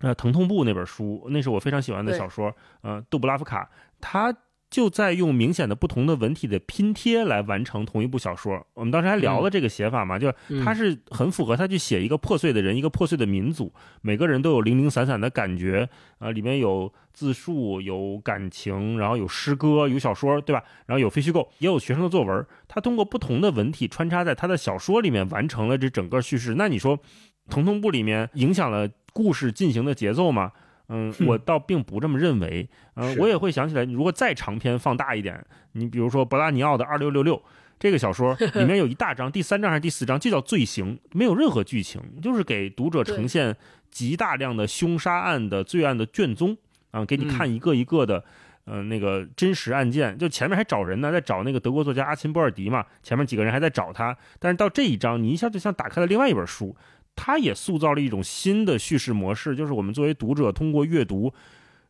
呃《疼痛部》那本书，那是我非常喜欢的小说，呃，杜布拉夫卡他。就在用明显的不同的文体的拼贴来完成同一部小说。我们当时还聊了这个写法嘛，就是他是很符合他去写一个破碎的人，一个破碎的民族，每个人都有零零散散的感觉啊，里面有自述，有感情，然后有诗歌，有小说，对吧？然后有非虚构，也有学生的作文。他通过不同的文体穿插在他的小说里面，完成了这整个叙事。那你说，《疼痛部》里面影响了故事进行的节奏吗？嗯，我倒并不这么认为。嗯，我也会想起来，如果再长篇放大一点，你比如说博拉尼奥的《二六六六》这个小说，里面有一大章，第三章还是第四章，就叫罪行，没有任何剧情，就是给读者呈现极大量的凶杀案的罪案的卷宗啊，给你看一个一个的，嗯，那个真实案件。就前面还找人呢，在找那个德国作家阿琴波尔迪嘛，前面几个人还在找他，但是到这一章，你一下就像打开了另外一本书。它也塑造了一种新的叙事模式，就是我们作为读者通过阅读，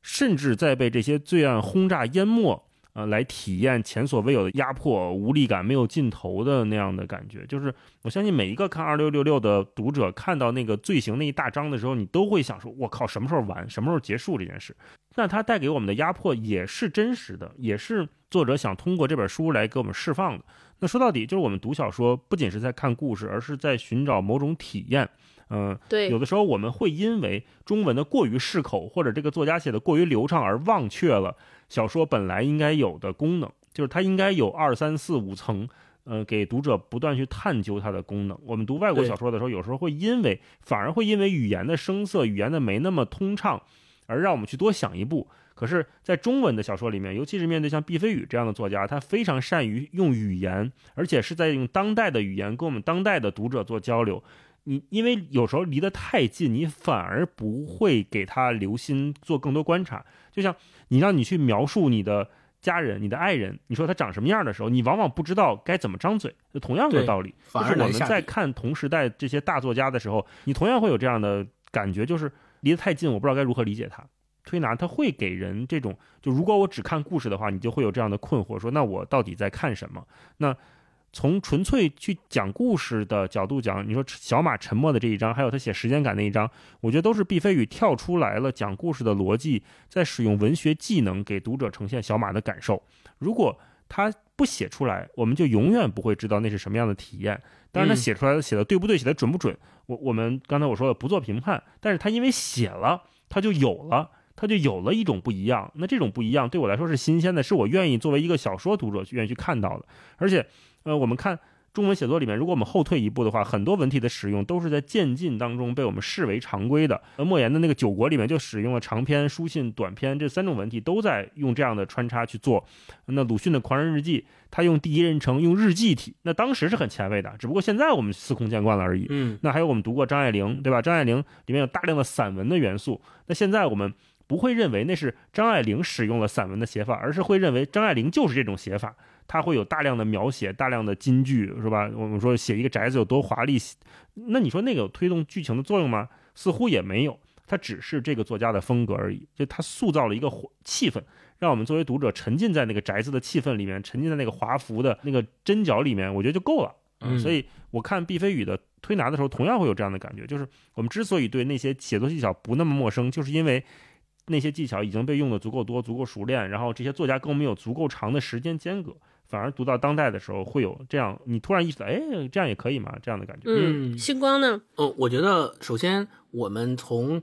甚至在被这些罪案轰炸淹没，呃，来体验前所未有的压迫、无力感、没有尽头的那样的感觉。就是我相信每一个看二六六六的读者，看到那个罪行那一大章的时候，你都会想说：“我靠，什么时候完？什么时候结束这件事？”那它带给我们的压迫也是真实的，也是作者想通过这本书来给我们释放的。那说到底，就是我们读小说不仅是在看故事，而是在寻找某种体验。嗯，对，有的时候我们会因为中文的过于适口，或者这个作家写的过于流畅，而忘却了小说本来应该有的功能，就是它应该有二三四五层，呃，给读者不断去探究它的功能。我们读外国小说的时候，有时候会因为反而会因为语言的生涩，语言的没那么通畅，而让我们去多想一步。可是，在中文的小说里面，尤其是面对像毕飞宇这样的作家，他非常善于用语言，而且是在用当代的语言跟我们当代的读者做交流。你因为有时候离得太近，你反而不会给他留心做更多观察。就像你让你去描述你的家人、你的爱人，你说他长什么样的时候，你往往不知道该怎么张嘴。就同样的道理，就是我们在看同时代这些大作家的时候，你同样会有这样的感觉，就是离得太近，我不知道该如何理解他。推拿它会给人这种，就如果我只看故事的话，你就会有这样的困惑，说那我到底在看什么？那从纯粹去讲故事的角度讲，你说小马沉默的这一章，还有他写时间感那一章，我觉得都是毕飞宇跳出来了讲故事的逻辑，在使用文学技能给读者呈现小马的感受。如果他不写出来，我们就永远不会知道那是什么样的体验。当然，他写出来的写的对不对，写的准不准，我我们刚才我说了不做评判，但是他因为写了，他就有了。它就有了一种不一样，那这种不一样对我来说是新鲜的，是我愿意作为一个小说读者去愿意去看到的。而且，呃，我们看中文写作里面，如果我们后退一步的话，很多文体的使用都是在渐进当中被我们视为常规的。而莫言的那个《九国》里面就使用了长篇、书信、短篇这三种文体，都在用这样的穿插去做。那鲁迅的《狂人日记》，他用第一人称，用日记体，那当时是很前卫的，只不过现在我们司空见惯了而已。嗯，那还有我们读过张爱玲，对吧？张爱玲里面有大量的散文的元素，那现在我们不会认为那是张爱玲使用了散文的写法，而是会认为张爱玲就是这种写法。他会有大量的描写，大量的金句，是吧？我们说写一个宅子有多华丽，那你说那个有推动剧情的作用吗？似乎也没有，它只是这个作家的风格而已。就他塑造了一个气氛，让我们作为读者沉浸在那个宅子的气氛里面，沉浸在那个华服的那个针脚里面，我觉得就够了。嗯，所以我看毕飞宇的推拿的时候，同样会有这样的感觉，就是我们之所以对那些写作技巧不那么陌生，就是因为那些技巧已经被用的足够多、足够熟练，然后这些作家跟我们有足够长的时间间隔。反而读到当代的时候，会有这样，你突然意识到，哎，这样也可以嘛？这样的感觉。嗯，星光呢？哦，我觉得首先我们从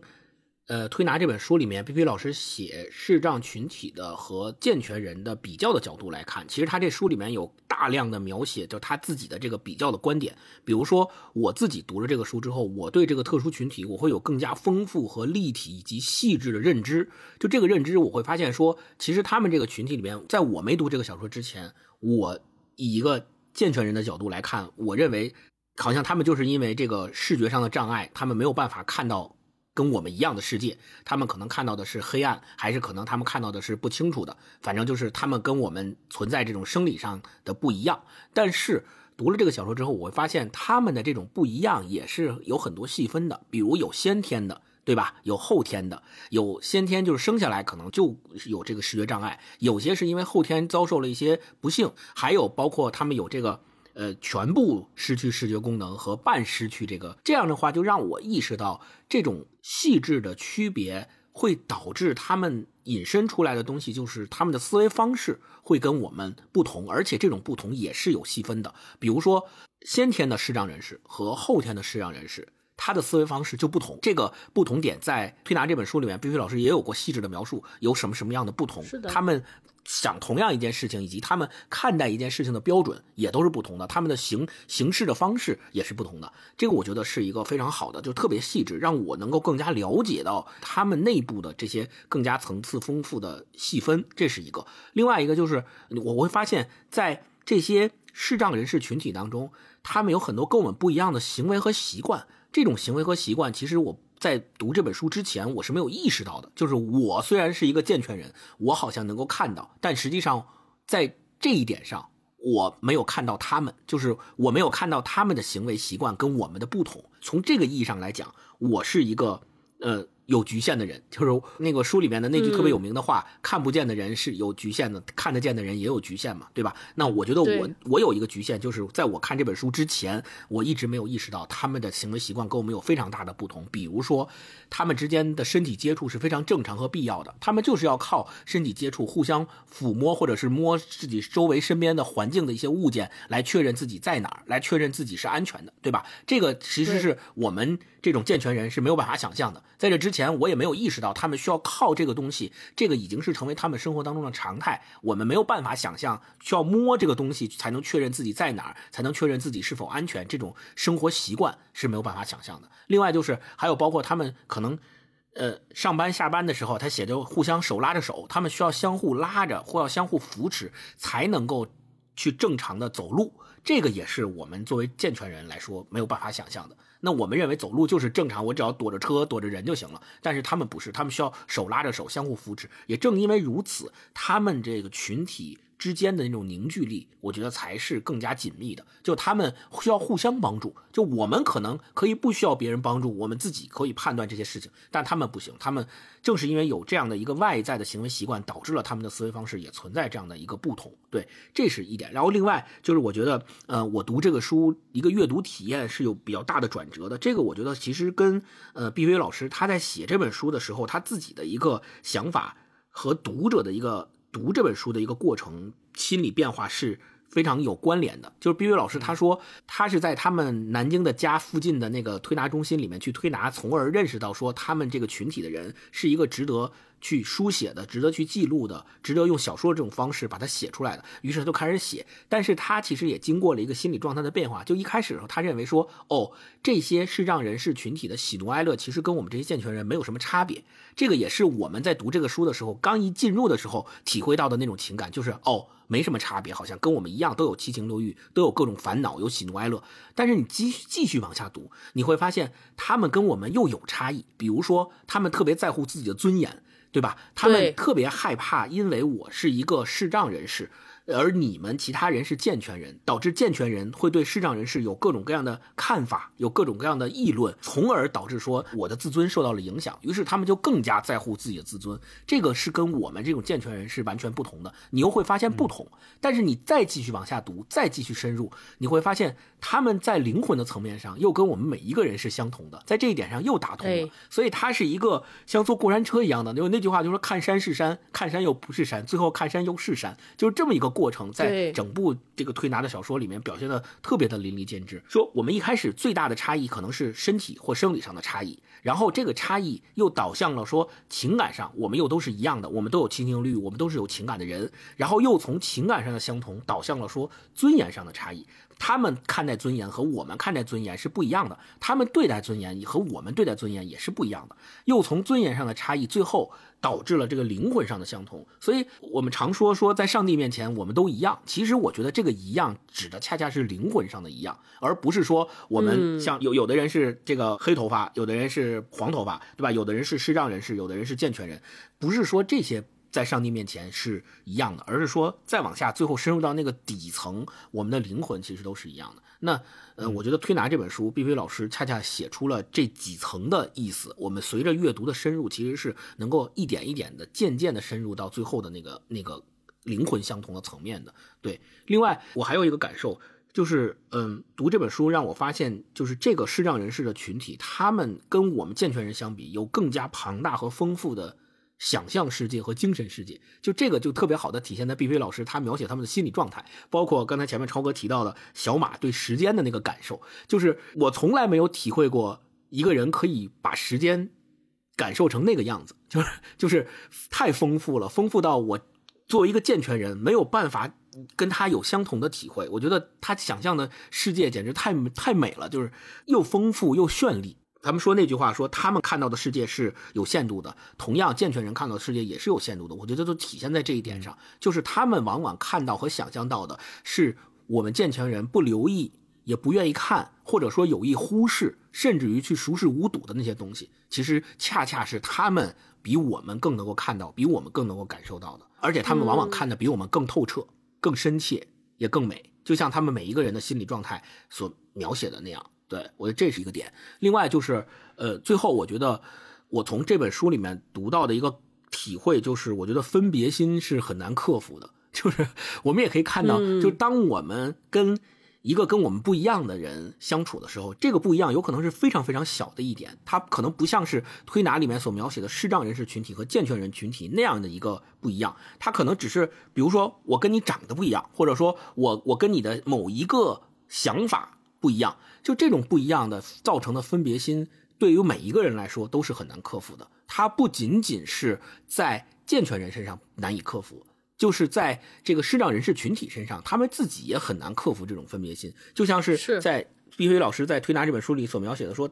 呃推拿这本书里面，毕飞老师写视障群体的和健全人的比较的角度来看，其实他这书里面有大量的描写，就他自己的这个比较的观点。比如说，我自己读了这个书之后，我对这个特殊群体，我会有更加丰富和立体以及细致的认知。就这个认知，我会发现说，其实他们这个群体里面，在我没读这个小说之前。我以一个健全人的角度来看，我认为好像他们就是因为这个视觉上的障碍，他们没有办法看到跟我们一样的世界，他们可能看到的是黑暗，还是可能他们看到的是不清楚的，反正就是他们跟我们存在这种生理上的不一样。但是读了这个小说之后，我会发现他们的这种不一样也是有很多细分的，比如有先天的。对吧？有后天的，有先天就是生下来可能就有这个视觉障碍，有些是因为后天遭受了一些不幸，还有包括他们有这个呃全部失去视觉功能和半失去这个，这样的话就让我意识到这种细致的区别会导致他们引申出来的东西就是他们的思维方式会跟我们不同，而且这种不同也是有细分的，比如说先天的视障人士和后天的视障人士。他的思维方式就不同，这个不同点在《推拿》这本书里面，毕飞老师也有过细致的描述，有什么什么样的不同。是的，他们想同样一件事情，以及他们看待一件事情的标准也都是不同的，他们的行行事的方式也是不同的。这个我觉得是一个非常好的，就特别细致，让我能够更加了解到他们内部的这些更加层次丰富的细分，这是一个。另外一个就是我会发现，在这些视障人士群体当中，他们有很多跟我们不一样的行为和习惯。这种行为和习惯，其实我在读这本书之前，我是没有意识到的。就是我虽然是一个健全人，我好像能够看到，但实际上在这一点上，我没有看到他们，就是我没有看到他们的行为习惯跟我们的不同。从这个意义上来讲，我是一个呃。有局限的人，就是那个书里面的那句特别有名的话：“看不见的人是有局限的，看得见的人也有局限嘛，对吧？”那我觉得我我有一个局限，就是在我看这本书之前，我一直没有意识到他们的行为习惯跟我们有非常大的不同。比如说，他们之间的身体接触是非常正常和必要的，他们就是要靠身体接触，互相抚摸或者是摸自己周围身边的环境的一些物件，来确认自己在哪儿，来确认自己是安全的，对吧？这个其实是我们这种健全人是没有办法想象的。在这之前。前我也没有意识到他们需要靠这个东西，这个已经是成为他们生活当中的常态。我们没有办法想象需要摸这个东西才能确认自己在哪儿，才能确认自己是否安全。这种生活习惯是没有办法想象的。另外就是还有包括他们可能，呃，上班下班的时候，他写着互相手拉着手，他们需要相互拉着或要相互扶持才能够去正常的走路。这个也是我们作为健全人来说没有办法想象的。那我们认为走路就是正常，我只要躲着车、躲着人就行了。但是他们不是，他们需要手拉着手，相互扶持。也正因为如此，他们这个群体。之间的那种凝聚力，我觉得才是更加紧密的。就他们需要互相帮助，就我们可能可以不需要别人帮助，我们自己可以判断这些事情，但他们不行。他们正是因为有这样的一个外在的行为习惯，导致了他们的思维方式也存在这样的一个不同。对，这是一点。然后另外就是，我觉得，呃，我读这个书一个阅读体验是有比较大的转折的。这个我觉得其实跟呃毕飞老师他在写这本书的时候，他自己的一个想法和读者的一个。读这本书的一个过程，心理变化是非常有关联的。就是毕伟老师他说，他是在他们南京的家附近的那个推拿中心里面去推拿，从而认识到说他们这个群体的人是一个值得去书写的、值得去记录的、值得用小说这种方式把它写出来的。于是他就开始写，但是他其实也经过了一个心理状态的变化。就一开始的时候，他认为说，哦，这些视障人士群体的喜怒哀乐，其实跟我们这些健全人没有什么差别。这个也是我们在读这个书的时候，刚一进入的时候体会到的那种情感，就是哦，没什么差别，好像跟我们一样，都有七情六欲，都有各种烦恼，有喜怒哀乐。但是你继继续往下读，你会发现他们跟我们又有差异。比如说，他们特别在乎自己的尊严。对吧？他们特别害怕，因为我是一个视障人士。而你们其他人是健全人，导致健全人会对视障人士有各种各样的看法，有各种各样的议论，从而导致说我的自尊受到了影响。于是他们就更加在乎自己的自尊。这个是跟我们这种健全人是完全不同的。你又会发现不同，但是你再继续往下读，再继续深入，你会发现他们在灵魂的层面上又跟我们每一个人是相同的，在这一点上又打通了。所以它是一个像坐过山车一样的。就那句话就说看山是山，看山又不是山，最后看山又是山，就是这么一个。过程在整部这个推拿的小说里面表现的特别的淋漓尽致。说我们一开始最大的差异可能是身体或生理上的差异，然后这个差异又导向了说情感上，我们又都是一样的，我们都有亲情六欲，我们都是有情感的人。然后又从情感上的相同导向了说尊严上的差异。他们看待尊严和我们看待尊严是不一样的，他们对待尊严和我们对待尊严也是不一样的。又从尊严上的差异，最后导致了这个灵魂上的相同。所以，我们常说说在上帝面前我们都一样。其实，我觉得这个一样指的恰恰是灵魂上的一样，而不是说我们像有有的人是这个黑头发，有的人是黄头发，对吧？有的人是视障人士，有的人是健全人，不是说这些。在上帝面前是一样的，而是说再往下，最后深入到那个底层，我们的灵魂其实都是一样的。那呃，我觉得推拿这本书，毕飞老师恰恰写出了这几层的意思。我们随着阅读的深入，其实是能够一点一点的、渐渐的深入到最后的那个那个灵魂相同的层面的。对，另外我还有一个感受，就是嗯，读这本书让我发现，就是这个视障人士的群体，他们跟我们健全人相比，有更加庞大和丰富的。想象世界和精神世界，就这个就特别好的体现在毕飞老师他描写他们的心理状态，包括刚才前面超哥提到的小马对时间的那个感受，就是我从来没有体会过一个人可以把时间感受成那个样子，就是就是太丰富了，丰富到我作为一个健全人没有办法跟他有相同的体会。我觉得他想象的世界简直太太美了，就是又丰富又绚丽。咱们说那句话，说他们看到的世界是有限度的，同样健全人看到的世界也是有限度的。我觉得都体现在这一点上，就是他们往往看到和想象到的是我们健全人不留意、也不愿意看，或者说有意忽视，甚至于去熟视无睹的那些东西，其实恰恰是他们比我们更能够看到，比我们更能够感受到的。而且他们往往看的比我们更透彻、更深切，也更美，就像他们每一个人的心理状态所描写的那样。对，我觉得这是一个点。另外就是，呃，最后我觉得我从这本书里面读到的一个体会就是，我觉得分别心是很难克服的。就是我们也可以看到，就当我们跟一个跟我们不一样的人相处的时候，这个不一样有可能是非常非常小的一点，它可能不像是推拿里面所描写的视障人士群体和健全人群体那样的一个不一样，它可能只是比如说我跟你长得不一样，或者说我我跟你的某一个想法。不一样，就这种不一样的造成的分别心，对于每一个人来说都是很难克服的。它不仅仅是在健全人身上难以克服，就是在这个视障人士群体身上，他们自己也很难克服这种分别心。就像是在毕飞老师在推拿这本书里所描写的说。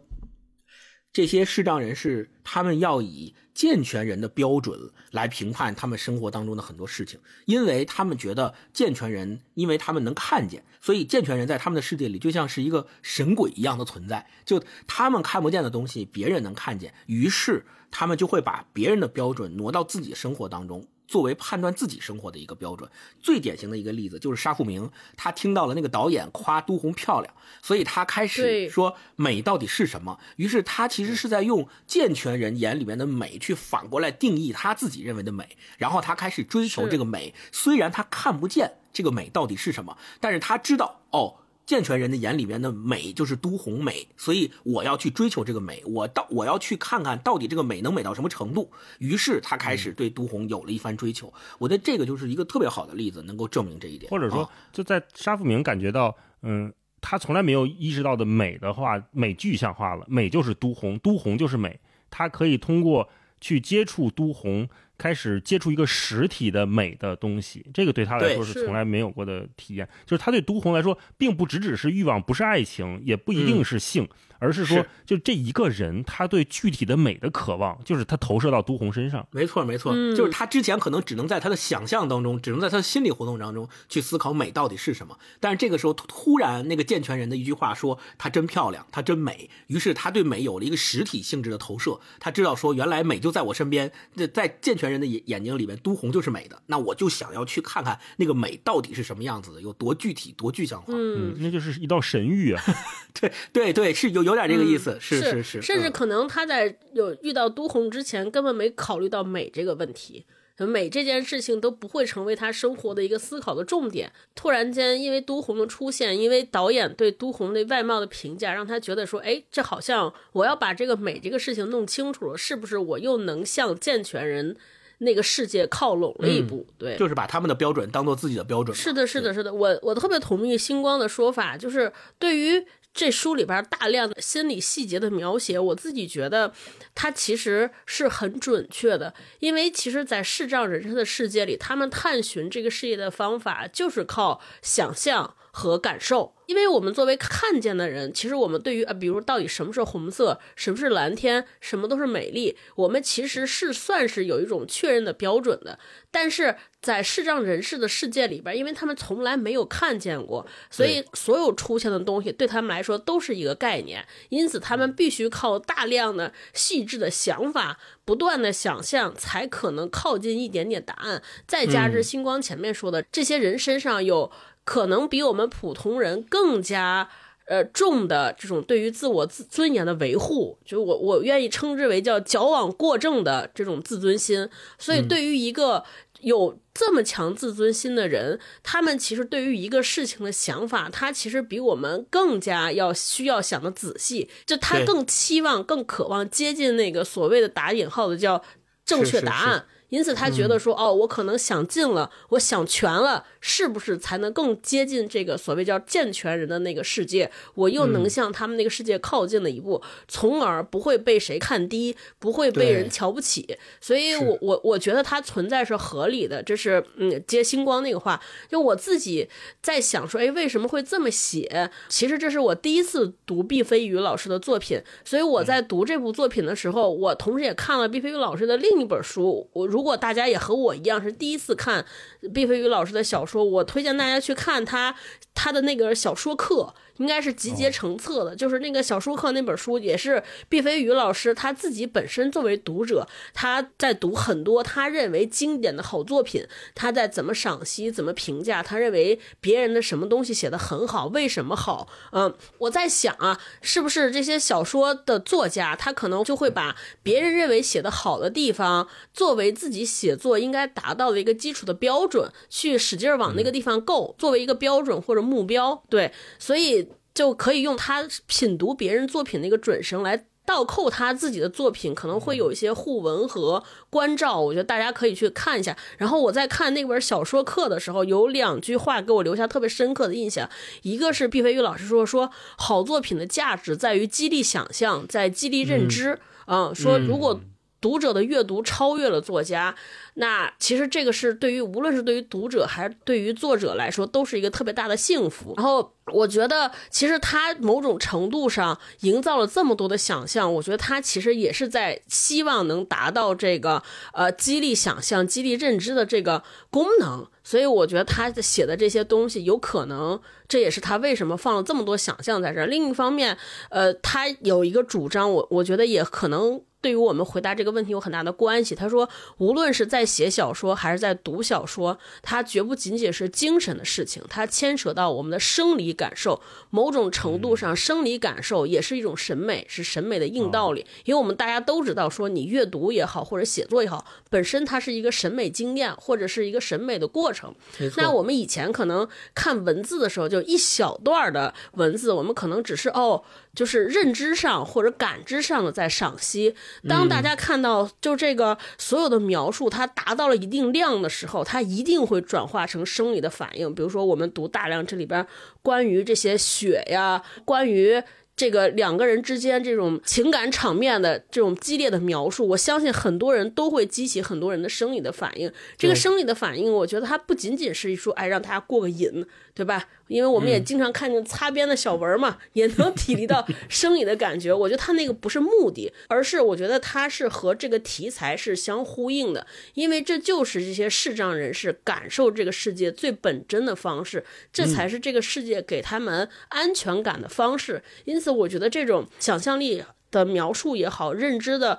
这些视障人士，他们要以健全人的标准来评判他们生活当中的很多事情，因为他们觉得健全人，因为他们能看见，所以健全人在他们的世界里就像是一个神鬼一样的存在，就他们看不见的东西，别人能看见，于是他们就会把别人的标准挪到自己生活当中。作为判断自己生活的一个标准，最典型的一个例子就是沙富明，他听到了那个导演夸都红漂亮，所以他开始说美到底是什么？于是他其实是在用健全人眼里面的美去反过来定义他自己认为的美，然后他开始追求这个美，虽然他看不见这个美到底是什么，但是他知道哦。健全人的眼里面的美就是都红美，所以我要去追求这个美，我到我要去看看到底这个美能美到什么程度。于是他开始对都红有了一番追求。我觉得这个就是一个特别好的例子，能够证明这一点。或者说，就在沙富明感觉到，嗯，他从来没有意识到的美的话，美具象化了，美就是都红，都红就是美。他可以通过去接触都红，开始接触一个实体的美的东西，这个对他来说是从来没有过的体验。就是他对都红来说，并不只只是欲望，不是爱情，也不一定是性。而是说，就这一个人，他对具体的美的渴望，就是他投射到都红身上。没错，没错，就是他之前可能只能在他的想象当中，只能在他的心理活动当中去思考美到底是什么。但是这个时候，突然那个健全人的一句话说：“她真漂亮，她真美。”于是他对美有了一个实体性质的投射。他知道说，原来美就在我身边。在健全人的眼眼睛里面，都红就是美的。那我就想要去看看那个美到底是什么样子的，有多具体，多具象化。嗯，那就是一道神谕啊。对对对，是有有点这个意思，是是是，甚至可能他在有遇到都红之前，根本没考虑到美这个问题，美这件事情都不会成为他生活的一个思考的重点。突然间，因为都红的出现，因为导演对都红的外貌的评价，让他觉得说，哎，这好像我要把这个美这个事情弄清楚了，是不是我又能向健全人那个世界靠拢了一步？对，就是把他们的标准当做自己的标准。是的，是的，是的，我我特别同意星光的说法，就是对于。这书里边大量的心理细节的描写，我自己觉得它其实是很准确的，因为其实，在视障人士的世界里，他们探寻这个世界的方法就是靠想象。和感受，因为我们作为看见的人，其实我们对于啊，比如到底什么是红色，什么是蓝天，什么都是美丽，我们其实是算是有一种确认的标准的。但是在视障人士的世界里边，因为他们从来没有看见过，所以所有出现的东西对他们来说都是一个概念，因此他们必须靠大量的细致的想法，不断的想象，才可能靠近一点点答案。再加之星光前面说的，这些人身上有。可能比我们普通人更加呃重的这种对于自我自尊严的维护，就我我愿意称之为叫矫枉过正的这种自尊心。所以，对于一个有这么强自尊心的人，他们其实对于一个事情的想法，他其实比我们更加要需要想的仔细。就他更期望、更渴望接近那个所谓的打引号的叫正确答案。因此，他觉得说，哦，我可能想尽了，我想全了，是不是才能更接近这个所谓叫健全人的那个世界？我又能向他们那个世界靠近了一步，从而不会被谁看低，不会被人瞧不起。所以，我我我觉得它存在是合理的。这是嗯，接星光那个话，就我自己在想说，哎，为什么会这么写？其实这是我第一次读毕飞宇老师的作品，所以我在读这部作品的时候，我同时也看了毕飞宇老师的另一本书。我如如果大家也和我一样是第一次看毕飞宇老师的小说，我推荐大家去看他他的那个小说课。应该是集结成册的，就是那个小说课那本书，也是毕飞宇老师他自己本身作为读者，他在读很多他认为经典的好作品，他在怎么赏析、怎么评价，他认为别人的什么东西写的很好，为什么好？嗯，我在想啊，是不是这些小说的作家，他可能就会把别人认为写的好的地方，作为自己写作应该达到的一个基础的标准，去使劲往那个地方够，作为一个标准或者目标。对，所以。就可以用他品读别人作品的一个准绳来倒扣他自己的作品，可能会有一些互文和关照。我觉得大家可以去看一下。然后我在看那本小说课的时候，有两句话给我留下特别深刻的印象。一个是毕飞宇老师说：“说好作品的价值在于激励想象，在激励认知。”嗯，说如果。读者的阅读超越了作家，那其实这个是对于无论是对于读者还是对于作者来说，都是一个特别大的幸福。然后我觉得，其实他某种程度上营造了这么多的想象，我觉得他其实也是在希望能达到这个呃激励想象、激励认知的这个功能。所以我觉得他写的这些东西，有可能这也是他为什么放了这么多想象在这儿。另一方面，呃，他有一个主张，我我觉得也可能。对于我们回答这个问题有很大的关系。他说，无论是在写小说还是在读小说，它绝不仅仅是精神的事情，它牵扯到我们的生理感受。某种程度上，生理感受也是一种审美，是审美的硬道理。因为我们大家都知道，说你阅读也好，或者写作也好，本身它是一个审美经验，或者是一个审美的过程。那我们以前可能看文字的时候，就一小段的文字，我们可能只是哦。就是认知上或者感知上的在赏析。当大家看到就这个所有的描述，它达到了一定量的时候，它一定会转化成生理的反应。比如说，我们读大量这里边关于这些血呀，关于。这个两个人之间这种情感场面的这种激烈的描述，我相信很多人都会激起很多人的生理的反应。这个生理的反应，我觉得它不仅仅是说，哎，让大家过个瘾，对吧？因为我们也经常看见擦边的小文嘛，也能 体 力到生理的感觉。我觉得他那个不是目的，而是我觉得他是和这个题材是相呼应的，因为这就是这些视障人士感受这个世界最本真的方式，这才是这个世界给他们安全感的方式。因此，我觉得这种想象力。的描述也好，认知的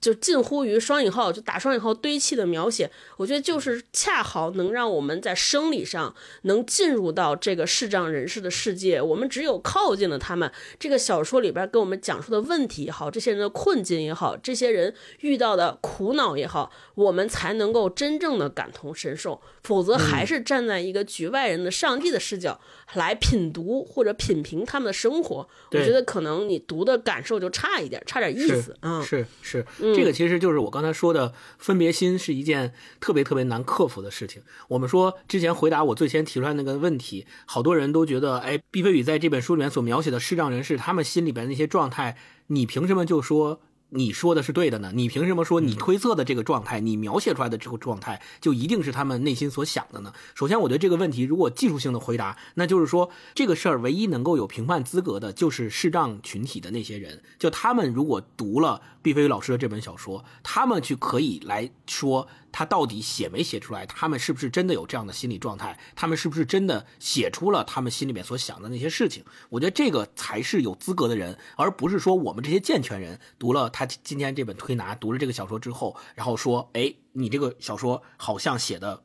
就近乎于双引号，就打双引号堆砌的描写，我觉得就是恰好能让我们在生理上能进入到这个视障人士的世界。我们只有靠近了他们，这个小说里边给我们讲述的问题也好，这些人的困境也好，这些人遇到的苦恼也好，我们才能够真正的感同身受。否则还是站在一个局外人的上帝的视角来品读或者品评他们的生活，我觉得可能你读的感受就差一点，差点意思。嗯，是是，这个其实就是我刚才说的分别心是一件特别特别难克服的事情。我们说之前回答我最先提出来那个问题，好多人都觉得，哎，毕飞宇在这本书里面所描写的视障人士，他们心里边那些状态，你凭什么就说？你说的是对的呢？你凭什么说你推测的这个状态，你描写出来的这个状态就一定是他们内心所想的呢？首先，我对这个问题如果技术性的回答，那就是说这个事儿唯一能够有评判资格的就是视障群体的那些人，就他们如果读了毕飞宇老师的这本小说，他们去可以来说。他到底写没写出来？他们是不是真的有这样的心理状态？他们是不是真的写出了他们心里面所想的那些事情？我觉得这个才是有资格的人，而不是说我们这些健全人读了他今天这本推拿，读了这个小说之后，然后说：“哎，你这个小说好像写的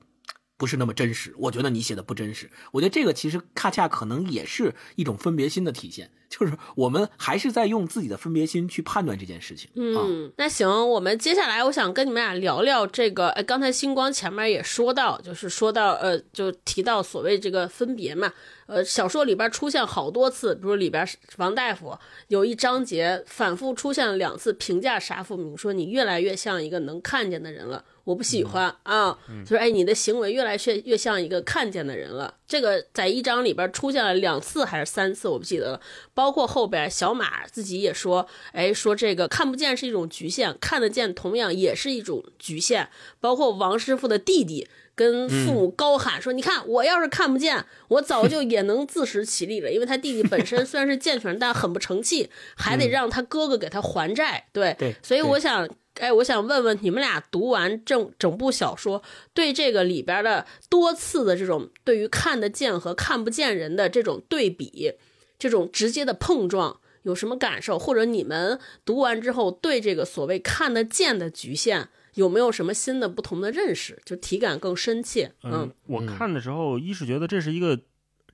不是那么真实。”我觉得你写的不真实。我觉得这个其实恰恰可能也是一种分别心的体现。就是我们还是在用自己的分别心去判断这件事情。嗯，那行，我们接下来我想跟你们俩聊聊这个。哎，刚才星光前面也说到，就是说到呃，就提到所谓这个分别嘛。呃，小说里边出现好多次，比如里边王大夫有一章节反复出现了两次，评价沙富明说你越来越像一个能看见的人了，我不喜欢啊。就是哎，你的行为越来越越像一个看见的人了。这个在一章里边出现了两次还是三次，我不记得了。包括后边小马自己也说，哎，说这个看不见是一种局限，看得见同样也是一种局限。包括王师傅的弟弟。跟父母高喊说：“你看，我要是看不见，我早就也能自食其力了。因为他弟弟本身虽然是健全，但很不成器，还得让他哥哥给他还债。对，所以我想，哎，我想问问你们俩，读完整整部小说，对这个里边的多次的这种对于看得见和看不见人的这种对比，这种直接的碰撞，有什么感受？或者你们读完之后，对这个所谓看得见的局限？”有没有什么新的不同的认识？就体感更深切。嗯，我看的时候，一是觉得这是一个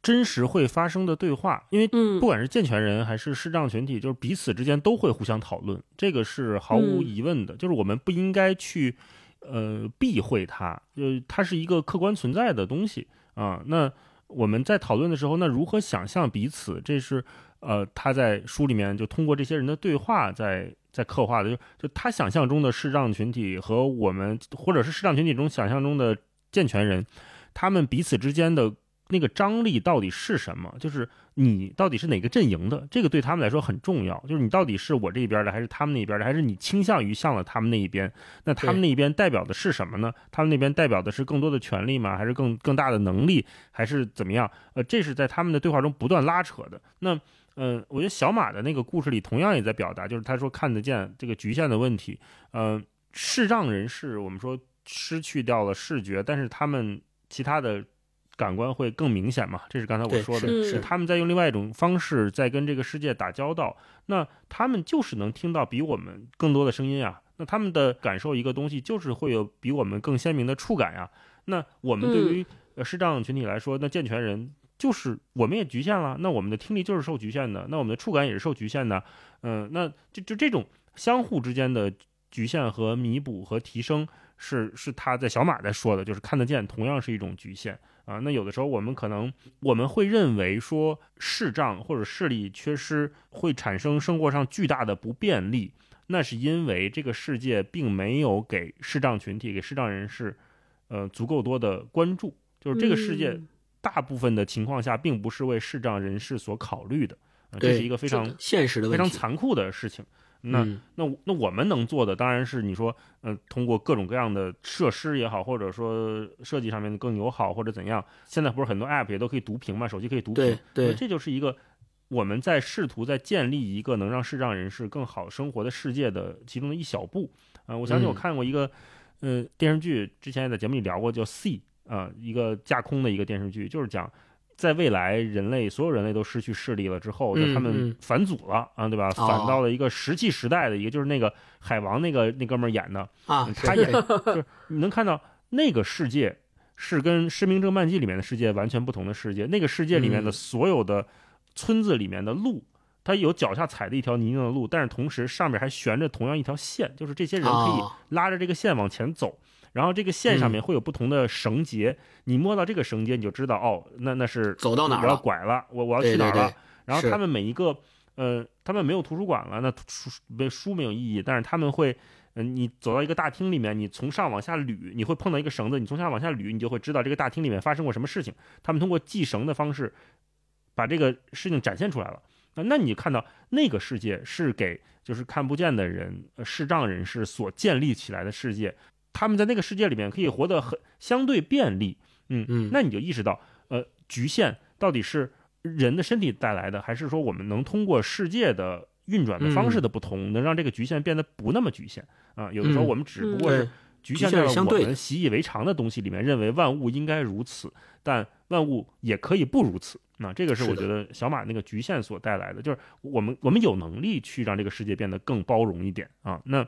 真实会发生的对话，因为不管是健全人还是视障群体，就是彼此之间都会互相讨论，这个是毫无疑问的。就是我们不应该去呃避讳它，就它是一个客观存在的东西啊。那我们在讨论的时候，那如何想象彼此？这是呃他在书里面就通过这些人的对话在。在刻画的就就他想象中的视障群体和我们，或者是视障群体中想象中的健全人，他们彼此之间的那个张力到底是什么？就是你到底是哪个阵营的？这个对他们来说很重要。就是你到底是我这边的，还是他们那边的？还是你倾向于向了他们那一边？那他们那一边代表的是什么呢？他们那边代表的是更多的权利吗？还是更更大的能力？还是怎么样？呃，这是在他们的对话中不断拉扯的。那。嗯，我觉得小马的那个故事里同样也在表达，就是他说看得见这个局限的问题。嗯，视障人士我们说失去掉了视觉，但是他们其他的感官会更明显嘛？这是刚才我说的，是他们在用另外一种方式在跟这个世界打交道。那他们就是能听到比我们更多的声音啊。那他们的感受一个东西，就是会有比我们更鲜明的触感呀。那我们对于视障群体来说，那健全人。就是我们也局限了，那我们的听力就是受局限的，那我们的触感也是受局限的，嗯，那就就这种相互之间的局限和弥补和提升，是是他在小马在说的，就是看得见同样是一种局限啊。那有的时候我们可能我们会认为说视障或者视力缺失会产生生活上巨大的不便利，那是因为这个世界并没有给视障群体给视障人士呃足够多的关注，就是这个世界。大部分的情况下，并不是为视障人士所考虑的呃这是一个非常现实的非常残酷的事情。那嗯那那我们能做的当然是你说，呃，通过各种各样的设施也好，或者说设计上面更友好或者怎样。现在不是很多 app 也都可以读屏嘛，手机可以读屏，对对这就是一个我们在试图在建立一个能让视障人士更好生活的世界的其中的一小步。啊、我想起我嗯看过一个呃电视剧，之前也在节目里聊过，叫《C》啊、一个架空的一个电视剧，就是讲。在未来，人类所有人类都失去视力了之后，嗯就他们嗯返祖了啊，对吧？哦返到了一个石器时代的一个，就是那个海王那个那哥们儿演的，啊，他演就是你能看到那个世界是跟《失明症漫记》里面的世界完全不同的世界。那个世界里面的嗯所有的村子里面的路，它有脚下踩的一条泥泞的路，但是同时上面还悬着同样一条线，就是这些人可以哦拉着这个线往前走。然后这个线上面会有不同的绳结，你摸到这个绳结，你就知道哦，那那是走到哪儿了？拐了，我我要去哪儿了。然后他们每一个，呃，他们没有图书馆了，那书没书没有意义，但是他们会，嗯、你走到一个大厅里面，你从上往下捋，你会碰到一个绳子，你从下往下捋，你就会知道这个大厅里面发生过什么事情。他们通过系绳的方式，把这个事情展现出来了。那那你看到那个世界是给就是看不见的人、呃视障人士所建立起来的世界，他们在那个世界里面可以活得很相对便利，嗯嗯那你就意识到，呃，局限到底是人的身体带来的，还是说我们能通过世界的运转的方式的不同，能让这个局限变得不那么局限啊？有的时候嗯我们只不嗯过是局限在了我们习以为常的东西里面，认为万物应该如此，但万物也可以不如此。那这个是我觉得小马那个局限所带来的，就是我们我们有能力去让这个世界变得更包容一点啊。那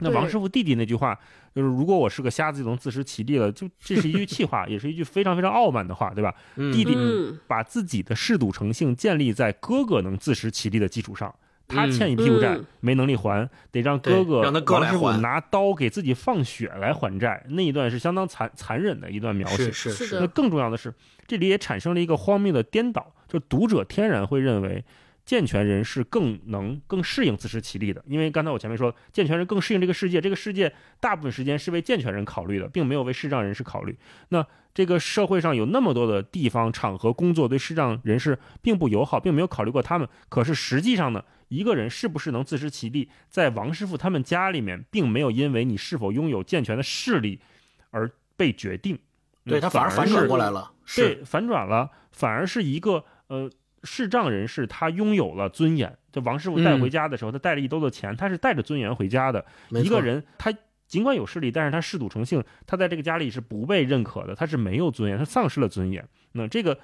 那王师傅弟弟那句话，就是如果我是个瞎子就能自食其力了，就这是一句气话，也是一句非常非常傲慢的话，对吧？嗯弟弟嗯把自己的嗜赌成性建立在哥哥能自食其力的基础上。他嗯欠一屁股债嗯没能力还，得让哥哥让他哥王师傅来还拿刀给自己放血来还债。那一段是相当残残忍的一段描写是。是是的那更重要的是，这里也产生了一个荒谬的颠倒，就读者天然会认为健全人是更能、更适应自食其力的，因为刚才我前面说，健全人更适应这个世界，这个世界大部分时间是为健全人考虑的，并没有为视障人士考虑。那这个社会上有那么多的地方、场合、工作对视障人士并不友好，并没有考虑过他们。可是实际上呢，一个人是不是能自食其力，在王师傅他们家里面，并没有因为你是否拥有健全的视力而被决定。对他反而反转过来了，对，是反转了，反而是一个呃视障人士，他拥有了尊严。这王师傅带回家的时候，他带了一兜子钱，他是带着尊严回家的。一个人，他尽管有势力，但是他嗜赌成性，他在这个家里是不被认可的，他是没有尊严，他丧失了尊严。那这个，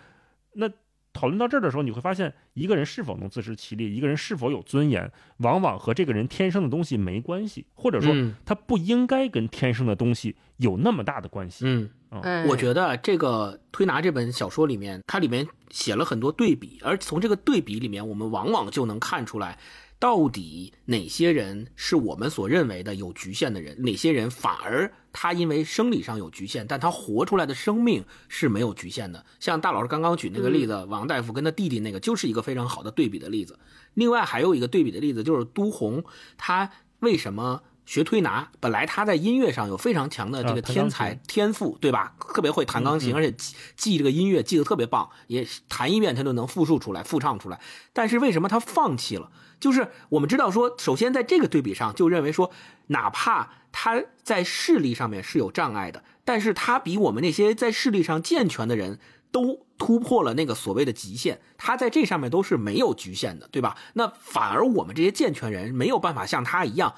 那讨论到这儿的时候，你会发现，一个人是否能自食其力，一个人是否有尊严，往往和这个人天生的东西没关系，或者说嗯他不应该跟天生的东西有那么大的关系。嗯。哎，我觉得这个《推拿》这本小说里面，它里面写了很多对比，而从这个对比里面，我们往往就能看出来，到底哪些人是我们所认为的有局限的人，哪些人反而他因为生理上有局限，但他活出来的生命是没有局限的。像大老师刚刚举那个例子，王大夫跟他弟弟那个，就是一个非常好的对比的例子。另外还有一个对比的例子，就是都红，他为什么？学推拿，本来他在音乐上有非常强的这个天才、琴天赋，对吧？特别会弹钢琴，嗯嗯而且记记这个音乐记得特别棒，也弹一遍他就能复述出来、复唱出来。但是为什么他放弃了？就是我们知道说，首先在这个对比上就认为说，哪怕他在视力上面是有障碍的，但是他比我们那些在视力上健全的人。都突破了那个所谓的极限，他在这上面都是没有局限的，对吧？那反而我们这些健全人没有办法像他一样，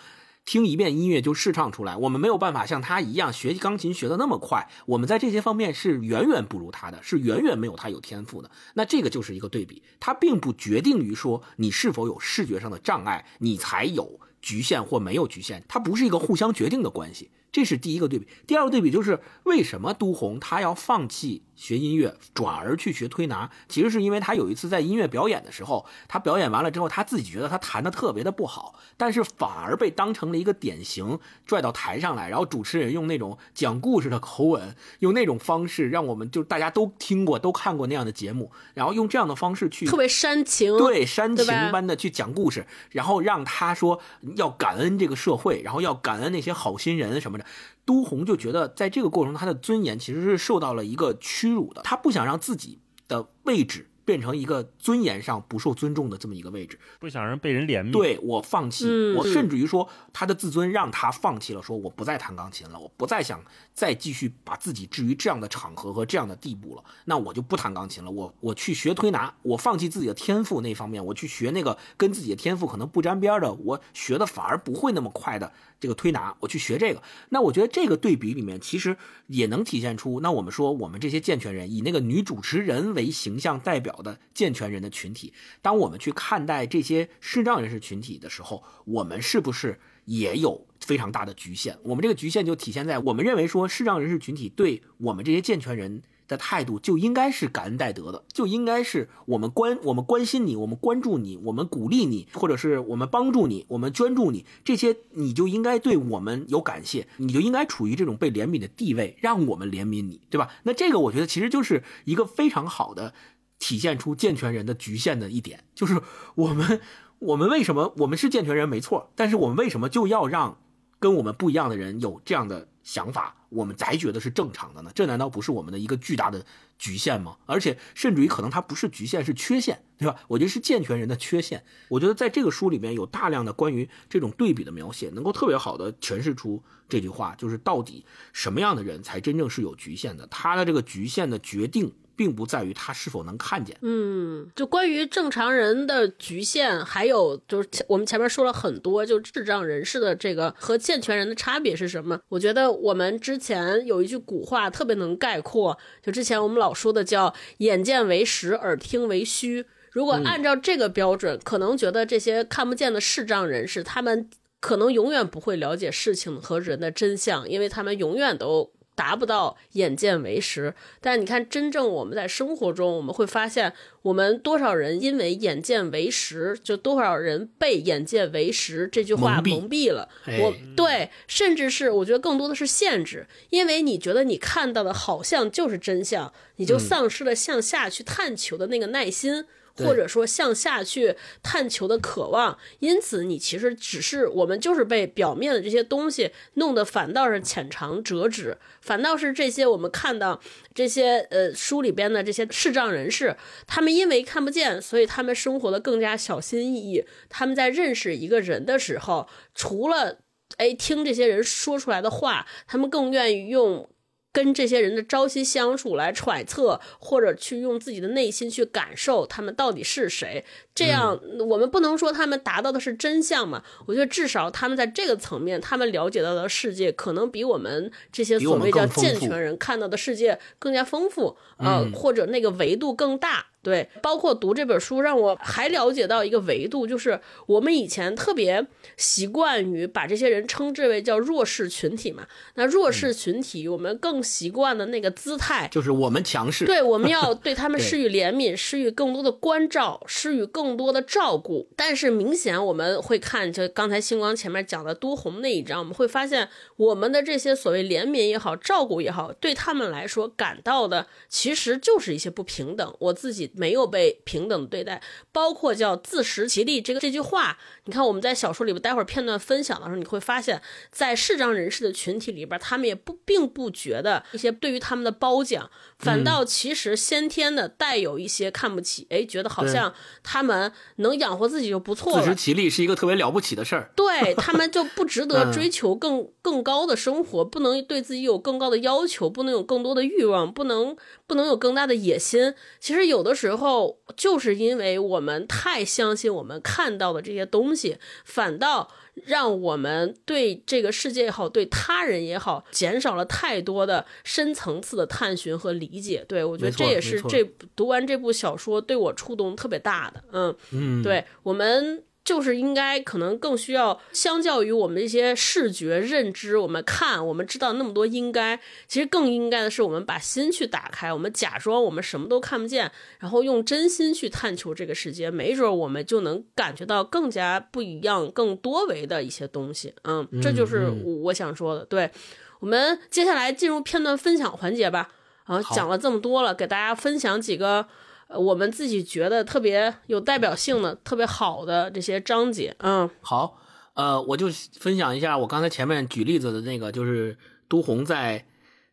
听一遍音乐就试唱出来，我们没有办法像他一样学钢琴学的那么快，我们在这些方面是远远不如他的，是远远没有他有天赋的。那这个就是一个对比，它并不决定于说你是否有视觉上的障碍，你才有局限或没有局限，它不是一个互相决定的关系。这是第一个对比。第二个对比就是为什么都红他要放弃学音乐，转而去学推拿？其实是因为他有一次在音乐表演的时候，他表演完了之后，他自己觉得他弹的特别的不好，但是反而被当成了一个典型拽到台上来，然后主持人用那种讲故事的口吻，用那种方式让我们就大家都听过、都看过那样的节目，然后用这样的方式去特别煽情，对，煽情般的去讲故事，然后让他说要感恩这个社会，然后要感恩那些好心人什么的。都红就觉得在这个过程中，他的尊严其实是受到了一个屈辱的，他不想让自己的位置变成一个尊严上不受尊重的这么一个位置。不想让被人怜悯。对我放弃，嗯我甚至于说他的自尊让他放弃了，说我不再弹钢琴了，我不再想再继续把自己置于这样的场合和这样的地步了，那我就不弹钢琴了，我我去学推拿，我放弃自己的天赋那方面，我去学那个跟自己的天赋可能不沾边的，我学的反而不会那么快的这个推拿，我去学这个。那我觉得这个对比里面，其实也能体现出，那我们说我们这些健全人，以那个女主持人为形象代表的健全人的群体，当我们去看待这些视障人士群体的时候，我们是不是也有非常大的局限？我们这个局限就体现在我们认为说视障人士群体对我们这些健全人。的态度就应该是感恩戴德的，就应该是我们关我们关心你，我们关注你，我们鼓励你，或者是我们帮助你，我们捐助你，这些你就应该对我们有感谢，你就应该处于这种被怜悯的地位，让我们怜悯你，对吧？那这个我觉得其实就是一个非常好的体现出健全人的局限的一点，就是我们我们为什么我们是健全人没错，但是我们为什么就要让跟我们不一样的人有这样的想法，我们才觉得是正常的呢？这难道不是我们的一个巨大的局限吗？而且甚至于可能它不是局限，是缺陷，对吧？我觉得是健全人的缺陷。我觉得在这个书里面有大量的关于这种对比的描写，能够特别好的诠释出这句话，就是到底什么样的人才真正是有局限的？他的这个局限的决定。并不在于他是否能看见，嗯，就关于正常人的局限，还有就是我们前面说了很多，就智障人士的这个和健全人的差别是什么？我觉得我们之前有一句古话特别能概括，就之前我们老说的叫“眼见为实，耳听为虚”。如果按照这个标准，可能觉得这些看不见的视障人士，他们可能永远不会了解事情和人的真相，因为他们永远都。达不到眼见为实，但你看，真正我们在生活中，我们会发现，我们多少人因为眼见为实，就多少人被眼见为实这句话蒙蔽了。我对，甚至是我觉得更多的是限制，因为你觉得你看到的好像就是真相，你就丧失了向下去探求的那个耐心。或者说向下去探求的渴望，因此你其实只是我们就是被表面的这些东西弄得反倒是浅尝辄止，反倒是这些我们看到这些呃书里边的这些视障人士，他们因为看不见，所以他们生活的更加小心翼翼。他们在认识一个人的时候，除了哎听这些人说出来的话，他们更愿意用。跟这些人的朝夕相处来揣测，或者去用自己的内心去感受他们到底是谁。这样，我们不能说他们达到的是真相嘛？我觉得至少他们在这个层面，他们了解到的世界可能比我们这些所谓叫健全人看到的世界更加丰富，呃，或者那个维度更大。对，包括读这本书，让我还了解到一个维度，就是我们以前特别习惯于把这些人称之为叫弱势群体嘛。那弱势群体，我们更习惯的那个姿态，就是我们强势。对，我们要 对他们施予怜悯，施予更多的关照，施予更多的照顾。但是明显我们会看，就刚才星光前面讲的都红那一章，我们会发现，我们的这些所谓怜悯也好，照顾也好，对他们来说感到的其实就是一些不平等。我自己。没有被平等对待，包括叫自食其力这个这句话，你看我们在小说里边待会儿片段分享的时候，你会发现在视障人士的群体里边，他们也不并不觉得一些对于他们的褒奖，反倒其实先天的带有一些看不起，哎，觉得好像他们能养活自己就不错了，自食其力是一个特别了不起的事儿，对他们就不值得追求更更高的生活，不能对自己有更高的要求，不能有更多的欲望，不能不能有更大的野心。其实有的时候。就是因为我们太相信我们看到的这些东西，反倒让我们对这个世界也好，对他人也好，减少了太多的深层次的探寻和理解。对我觉得这也是这读完这部小说对我触动特别大的。嗯嗯，对我们。就是应该可能更需要，相较于我们一些视觉认知，我们看我们知道那么多应该，其实更应该的是我们把心去打开，我们假装我们什么都看不见，然后用真心去探求这个世界，没准我们就能感觉到更加不一样、更多维的一些东西。嗯，这就是我想说的。对我们接下来进入片段分享环节吧。啊，讲了这么多了，给大家分享几个。呃，我们自己觉得特别有代表性的、特别好的这些章节，嗯，好，呃，我就分享一下我刚才前面举例子的那个，就是都红在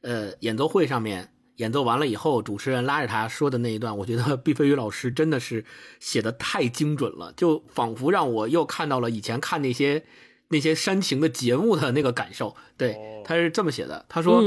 呃演奏会上面演奏完了以后，主持人拉着他说的那一段，我觉得 毕飞宇老师真的是写的太精准了，就仿佛让我又看到了以前看那些那些煽情的节目的那个感受。对，他是这么写的，他说：“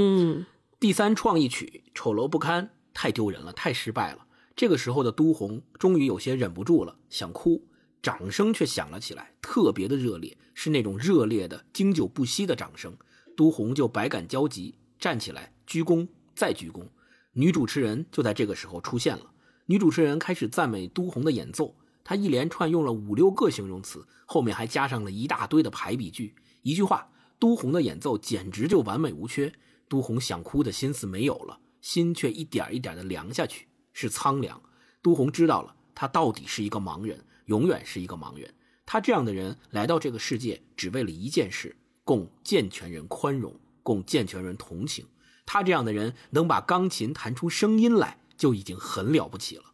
第三创意曲丑陋不堪，太丢人了，太失败了。”这个时候的都红终于有些忍不住了，想哭，掌声却响了起来，特别的热烈，是那种热烈的、经久不息的掌声。都红就百感交集，站起来鞠躬，再鞠躬。女主持人就在这个时候出现了。女主持人开始赞美都红的演奏，她一连串用了五六个形容词，后面还加上了一大堆的排比句。一句话，都红的演奏简直就完美无缺。都红想哭的心思没有了，心却一点一点的凉下去。是苍凉，都红知道了，他到底是一个盲人，永远是一个盲人。他这样的人来到这个世界，只为了一件事：供健全人宽容，供健全人同情。他这样的人能把钢琴弹出声音来，就已经很了不起了。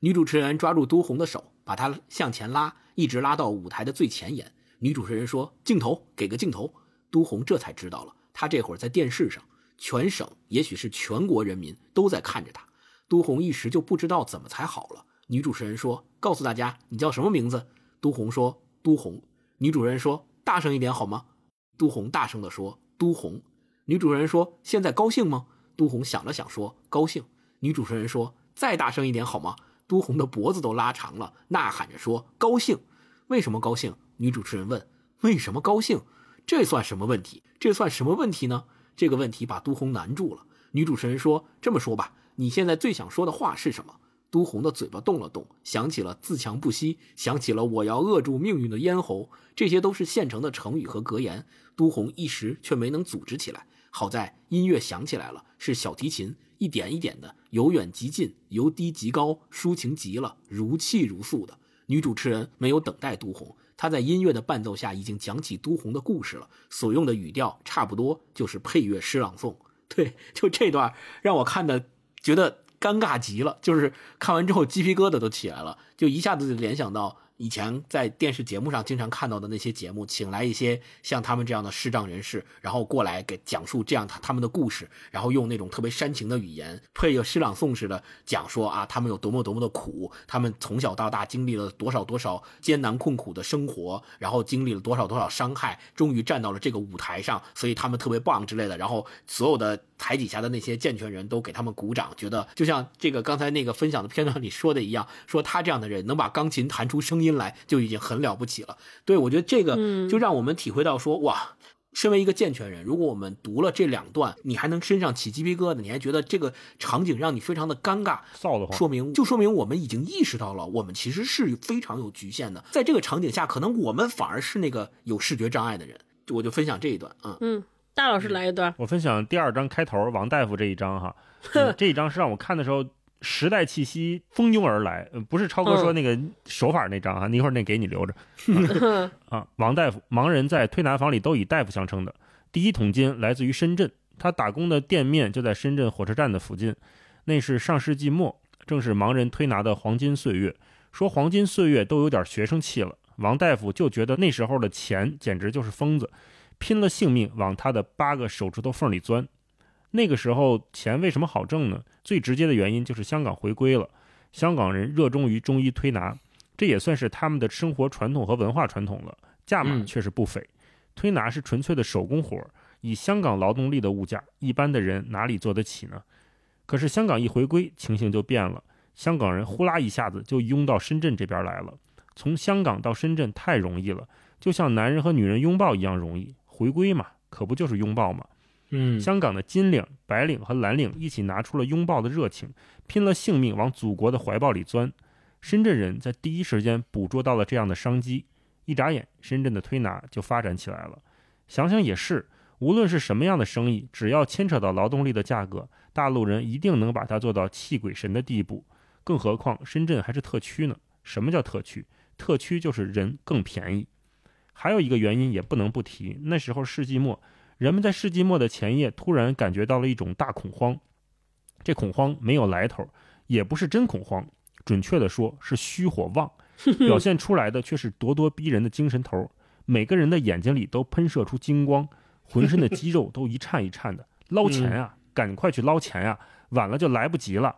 女主持人抓住都红的手，把他向前拉，一直拉到舞台的最前沿。女主持人说：“镜头，给个镜头。”都红这才知道了，他这会儿在电视上，全省，也许是全国人民都在看着他。都红一时就不知道怎么才好了。女主持人说：“告诉大家，你叫什么名字？”都红说：“都红。”女主人说：“大声一点好吗？”都红大声地说：“都红。”女主人说：“现在高兴吗？”都红想了想说：“高兴。”女主持人说：“再大声一点好吗？”都红的脖子都拉长了，呐喊着说：“高兴。”为什么高兴？女主持人问：“为什么高兴？这算什么问题？这算什么问题呢？”这个问题把都红难住了。女主持人说：“这么说吧。”你现在最想说的话是什么？都红的嘴巴动了动，想起了自强不息，想起了我要扼住命运的咽喉，这些都是现成的成语和格言。都红一时却没能组织起来。好在音乐响起来了，是小提琴一点一点的由远及近，由低及高，抒情极了，如泣如诉的。女主持人没有等待都红，她在音乐的伴奏下已经讲起都红的故事了，所用的语调差不多就是配乐诗朗诵。对，就这段让我看的。觉得尴尬极了，就是看完之后鸡皮疙瘩都起来了，就一下子就联想到。以前在电视节目上经常看到的那些节目，请来一些像他们这样的视障人士，然后过来给讲述这样他他们的故事，然后用那种特别煽情的语言，配着诗朗诵似的讲说啊，他们有多么多么的苦，他们从小到大经历了多少多少艰难困苦的生活，然后经历了多少多少伤害，终于站到了这个舞台上，所以他们特别棒之类的。然后所有的台底下的那些健全人都给他们鼓掌，觉得就像这个刚才那个分享的片段里说的一样，说他这样的人能把钢琴弹出声音。来就已经很了不起了，对我觉得这个就让我们体会到说，哇，身为一个健全人，如果我们读了这两段，你还能身上起鸡皮疙瘩，你还觉得这个场景让你非常的尴尬，臊得慌，说明就说明我们已经意识到了，我们其实是非常有局限的，在这个场景下，可能我们反而是那个有视觉障碍的人。我就分享这一段啊，嗯，大老师来一段，我分享第二章开头王大夫这一章哈，这一章是让我看的时候。时代气息蜂拥而来，不是超哥说那个手法那张啊，那一会儿那给你留着。啊，王大夫，盲人在推拿房里都以大夫相称的。第一桶金来自于深圳，他打工的店面就在深圳火车站的附近。那是上世纪末，正是盲人推拿的黄金岁月。说黄金岁月都有点学生气了。王大夫就觉得那时候的钱简直就是疯子，拼了性命往他的八个手指头缝里钻。那个时候钱为什么好挣呢？最直接的原因就是香港回归了，香港人热衷于中医推拿，这也算是他们的生活传统和文化传统了。价码却是不菲，推拿是纯粹的手工活儿，以香港劳动力的物价，一般的人哪里做得起呢？可是香港一回归，情形就变了，香港人呼啦一下子就拥到深圳这边来了。从香港到深圳太容易了，就像男人和女人拥抱一样容易。回归嘛，可不就是拥抱吗？嗯，香港的金领、白领和蓝领一起拿出了拥抱的热情，拼了性命往祖国的怀抱里钻。深圳人在第一时间捕捉到了这样的商机，一眨眼，深圳的推拿就发展起来了。想想也是，无论是什么样的生意，只要牵扯到劳动力的价格，大陆人一定能把它做到气鬼神的地步。更何况深圳还是特区呢？什么叫特区？特区就是人更便宜。还有一个原因也不能不提，那时候世纪末。人们在世纪末的前夜突然感觉到了一种大恐慌，这恐慌没有来头，也不是真恐慌，准确的说是虚火旺，表现出来的却是咄咄逼人的精神头。每个人的眼睛里都喷射出金光，浑身的肌肉都一颤一颤的。捞钱啊，赶快去捞钱呀！晚了就来不及了。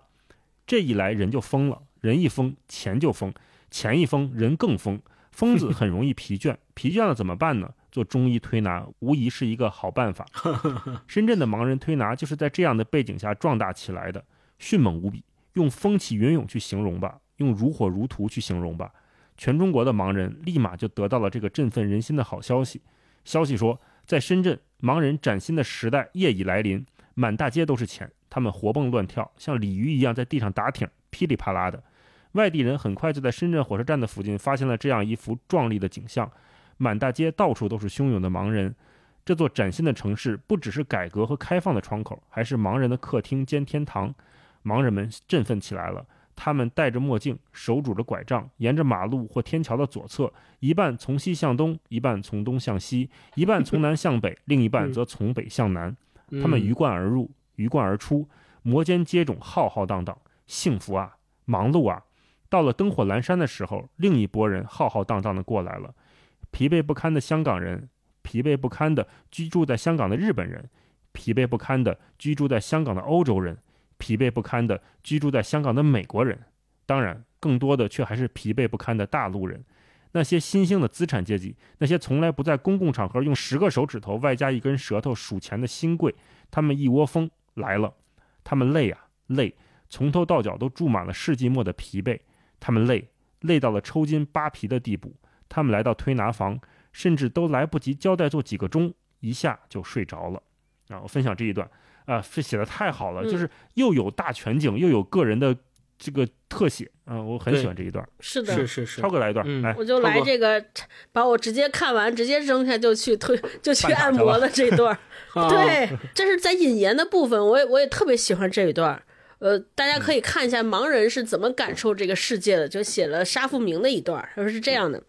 这一来人就疯了，人一疯钱就疯，钱一疯人更疯。疯子很容易疲倦，疲倦了怎么办呢？做中医推拿无疑是一个好办法。深圳的盲人推拿就是在这样的背景下壮大起来的，迅猛无比。用风起云涌去形容吧，用如火如荼去形容吧。全中国的盲人立马就得到了这个振奋人心的好消息。消息说，在深圳，盲人崭新的时代夜已来临，满大街都是钱，他们活蹦乱跳，像鲤鱼一样在地上打挺，噼里啪啦的。外地人很快就在深圳火车站的附近发现了这样一幅壮丽的景象。满大街到处都是汹涌的盲人，这座崭新的城市不只是改革和开放的窗口，还是盲人的客厅兼天堂。盲人们振奋起来了，他们戴着墨镜，手拄着拐杖，沿着马路或天桥的左侧，一半从西向东，一半从东向西，一半从南向北，另一半则从北向南。他们鱼贯而入，鱼贯而出，摩肩接踵，浩浩荡荡，幸福啊，忙碌啊！到了灯火阑珊的时候，另一拨人浩浩荡荡地过来了。疲惫不堪的香港人，疲惫不堪的居住在香港的日本人，疲惫不堪的居住在香港的欧洲人，疲惫不堪的居住在香港的美国人，当然，更多的却还是疲惫不堪的大陆人，那些新兴的资产阶级，那些从来不在公共场合用十个手指头外加一根舌头数钱的新贵，他们一窝蜂来了，他们累啊累，从头到脚都注满了世纪末的疲惫，他们累，累到了抽筋扒皮的地步。他们来到推拿房，甚至都来不及交代做几个钟，一下就睡着了。啊，我分享这一段，啊，这写的太好了，就是又有大全景，又有个人的这个特写，啊，我很喜欢这一段。是的，是是是。超哥来一段，来，我就来这个，把我直接看完，直接扔下就去推，就去按摩了这段。对，这是在引言的部分，我也我也特别喜欢这一段。呃，大家可以看一下盲人是怎么感受这个世界的，就写了沙富明的一段，他说是这样的。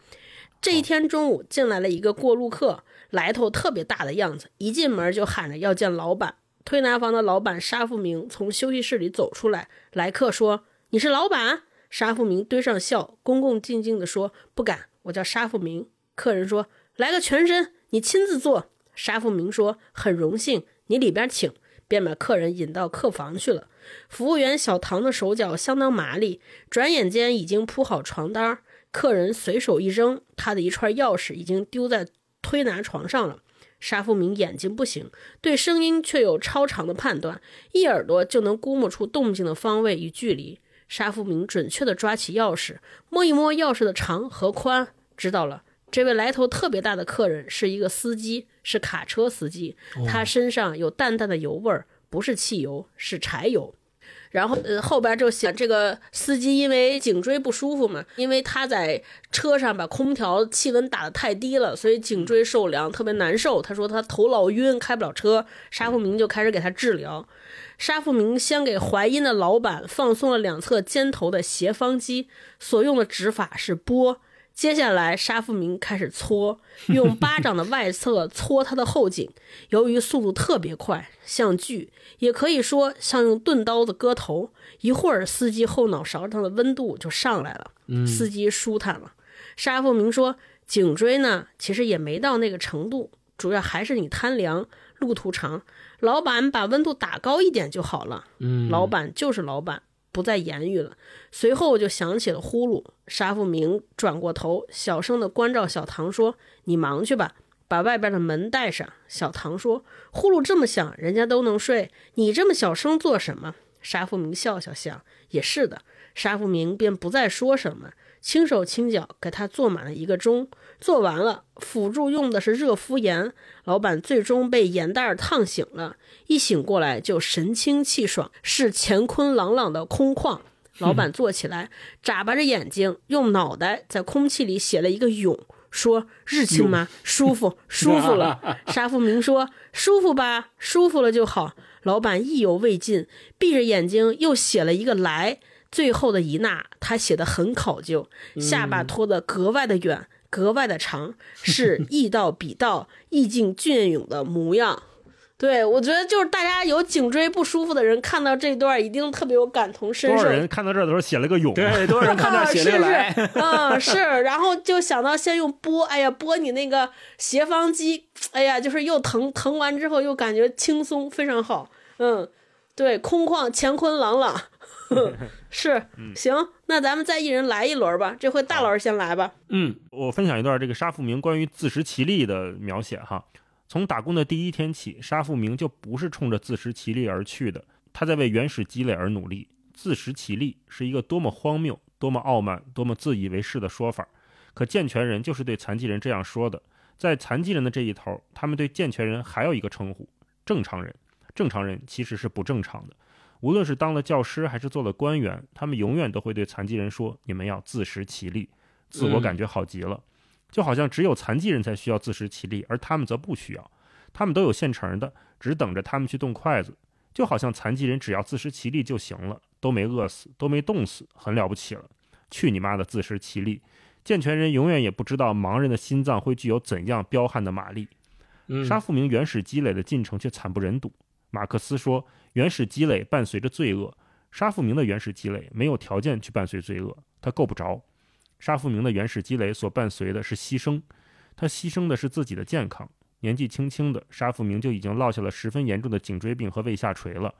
这一天中午进来了一个过路客，来头特别大的样子，一进门就喊着要见老板。推拿房的老板沙富明从休息室里走出来，来客说：“你是老板？”沙富明堆上笑，恭恭敬敬地说：“不敢，我叫沙富明。”客人说：“来个全身，你亲自做。”沙富明说：“很荣幸，你里边请。”便把客人引到客房去了。服务员小唐的手脚相当麻利，转眼间已经铺好床单儿。客人随手一扔，他的一串钥匙已经丢在推拿床上了。沙富明眼睛不行，对声音却有超长的判断，一耳朵就能估摸出动静的方位与距离。沙富明准确地抓起钥匙，摸一摸钥匙的长和宽，知道了，这位来头特别大的客人是一个司机，是卡车司机，他身上有淡淡的油味儿，不是汽油，是柴油。然后，呃，后边就写这个司机因为颈椎不舒服嘛，因为他在车上把空调气温打得太低了，所以颈椎受凉，特别难受。他说他头老晕，开不了车。沙富明就开始给他治疗。沙富明先给淮阴的老板放松了两侧肩头的斜方肌，所用的指法是拨。接下来，沙富明开始搓，用巴掌的外侧搓他的后颈。由于速度特别快，像锯，也可以说像用钝刀子割头。一会儿，司机后脑勺上的温度就上来了，司机舒坦了。沙富明说：“颈椎呢，其实也没到那个程度，主要还是你贪凉，路途长。老板把温度打高一点就好了。”嗯，老板就是老板。不再言语了，随后就响起了呼噜。沙富明转过头，小声的关照小唐说：“你忙去吧，把外边的门带上。”小唐说：“呼噜这么响，人家都能睡，你这么小声做什么？”沙富明笑笑想：“也是的。”沙富明便不再说什么，轻手轻脚给他做满了一个钟。做完了，辅助用的是热敷盐。老板最终被盐袋烫醒了，一醒过来就神清气爽，是乾坤朗朗的空旷。老板坐起来，眨巴着眼睛，用脑袋在空气里写了一个“勇”，说：“日清吗？舒服，舒服了。”沙富明说：“舒服吧，舒服了就好。”老板意犹未尽，闭着眼睛又写了一个“来”，最后的一捺他写的很考究，下巴拖得格外的远。格外的长，是意到笔到，意境隽永的模样。对我觉得，就是大家有颈椎不舒服的人，看到这段一定特别有感同身受。多少人看到这儿的时候写了个“永”？对，多少人看到写了个“来”？嗯，是。然后就想到先用拨，哎呀，拨你那个斜方肌，哎呀，就是又疼，疼完之后又感觉轻松，非常好。嗯，对，空旷乾坤朗朗，是行。那咱们再一人来一轮吧，这回大老师先来吧。嗯，我分享一段这个沙富明关于自食其力的描写哈。从打工的第一天起，沙富明就不是冲着自食其力而去的，他在为原始积累而努力。自食其力是一个多么荒谬、多么傲慢、多么自以为是的说法，可健全人就是对残疾人这样说的。在残疾人的这一头，他们对健全人还有一个称呼——正常人。正常人其实是不正常的，无论是当了教师还是做了官员，他们永远都会对残疾人说：“你们要自食其力。”自我感觉好极了，就好像只有残疾人才需要自食其力，而他们则不需要。他们都有现成的，只等着他们去动筷子。就好像残疾人只要自食其力就行了，都没饿死，都没冻死，很了不起了。去你妈的自食其力！健全人永远也不知道盲人的心脏会具有怎样彪悍的马力。沙富明原始积累的进程却惨不忍睹。马克思说，原始积累伴随着罪恶。沙富明的原始积累没有条件去伴随罪恶，他够不着。沙富明的原始积累所伴随的是牺牲，他牺牲的是自己的健康。年纪轻轻的沙富明就已经落下了十分严重的颈椎病和胃下垂了。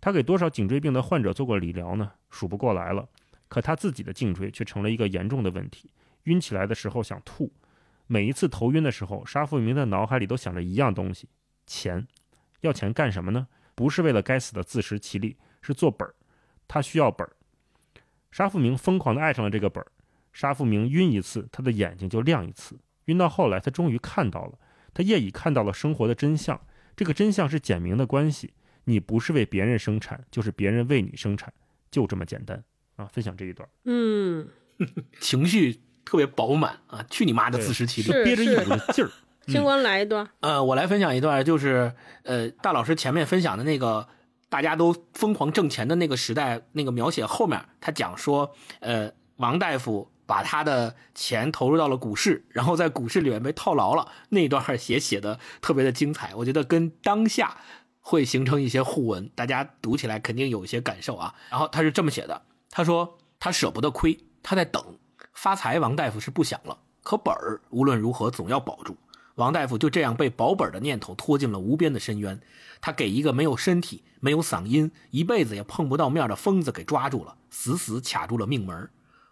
他给多少颈椎病的患者做过理疗呢？数不过来了。可他自己的颈椎却成了一个严重的问题，晕起来的时候想吐。每一次头晕的时候，沙富明的脑海里都想着一样东西：钱。要钱干什么呢？不是为了该死的自食其力，是做本儿。他需要本儿。沙富明疯狂地爱上了这个本儿。沙富明晕一次，他的眼睛就亮一次。晕到后来，他终于看到了。他夜已看到了生活的真相。这个真相是简明的关系：你不是为别人生产，就是别人为你生产，就这么简单。啊，分享这一段，嗯，情绪特别饱满啊！去你妈的自食其力，憋着一股子劲儿。星官来一段，呃，我来分享一段，就是呃，大老师前面分享的那个大家都疯狂挣钱的那个时代，那个描写后面，他讲说，呃，王大夫把他的钱投入到了股市，然后在股市里面被套牢了，那一段也写的特别的精彩，我觉得跟当下会形成一些互文，大家读起来肯定有一些感受啊。然后他是这么写的。他说：“他舍不得亏，他在等发财。王大夫是不想了，可本儿无论如何总要保住。王大夫就这样被保本的念头拖进了无边的深渊。他给一个没有身体、没有嗓音、一辈子也碰不到面的疯子给抓住了，死死卡住了命门。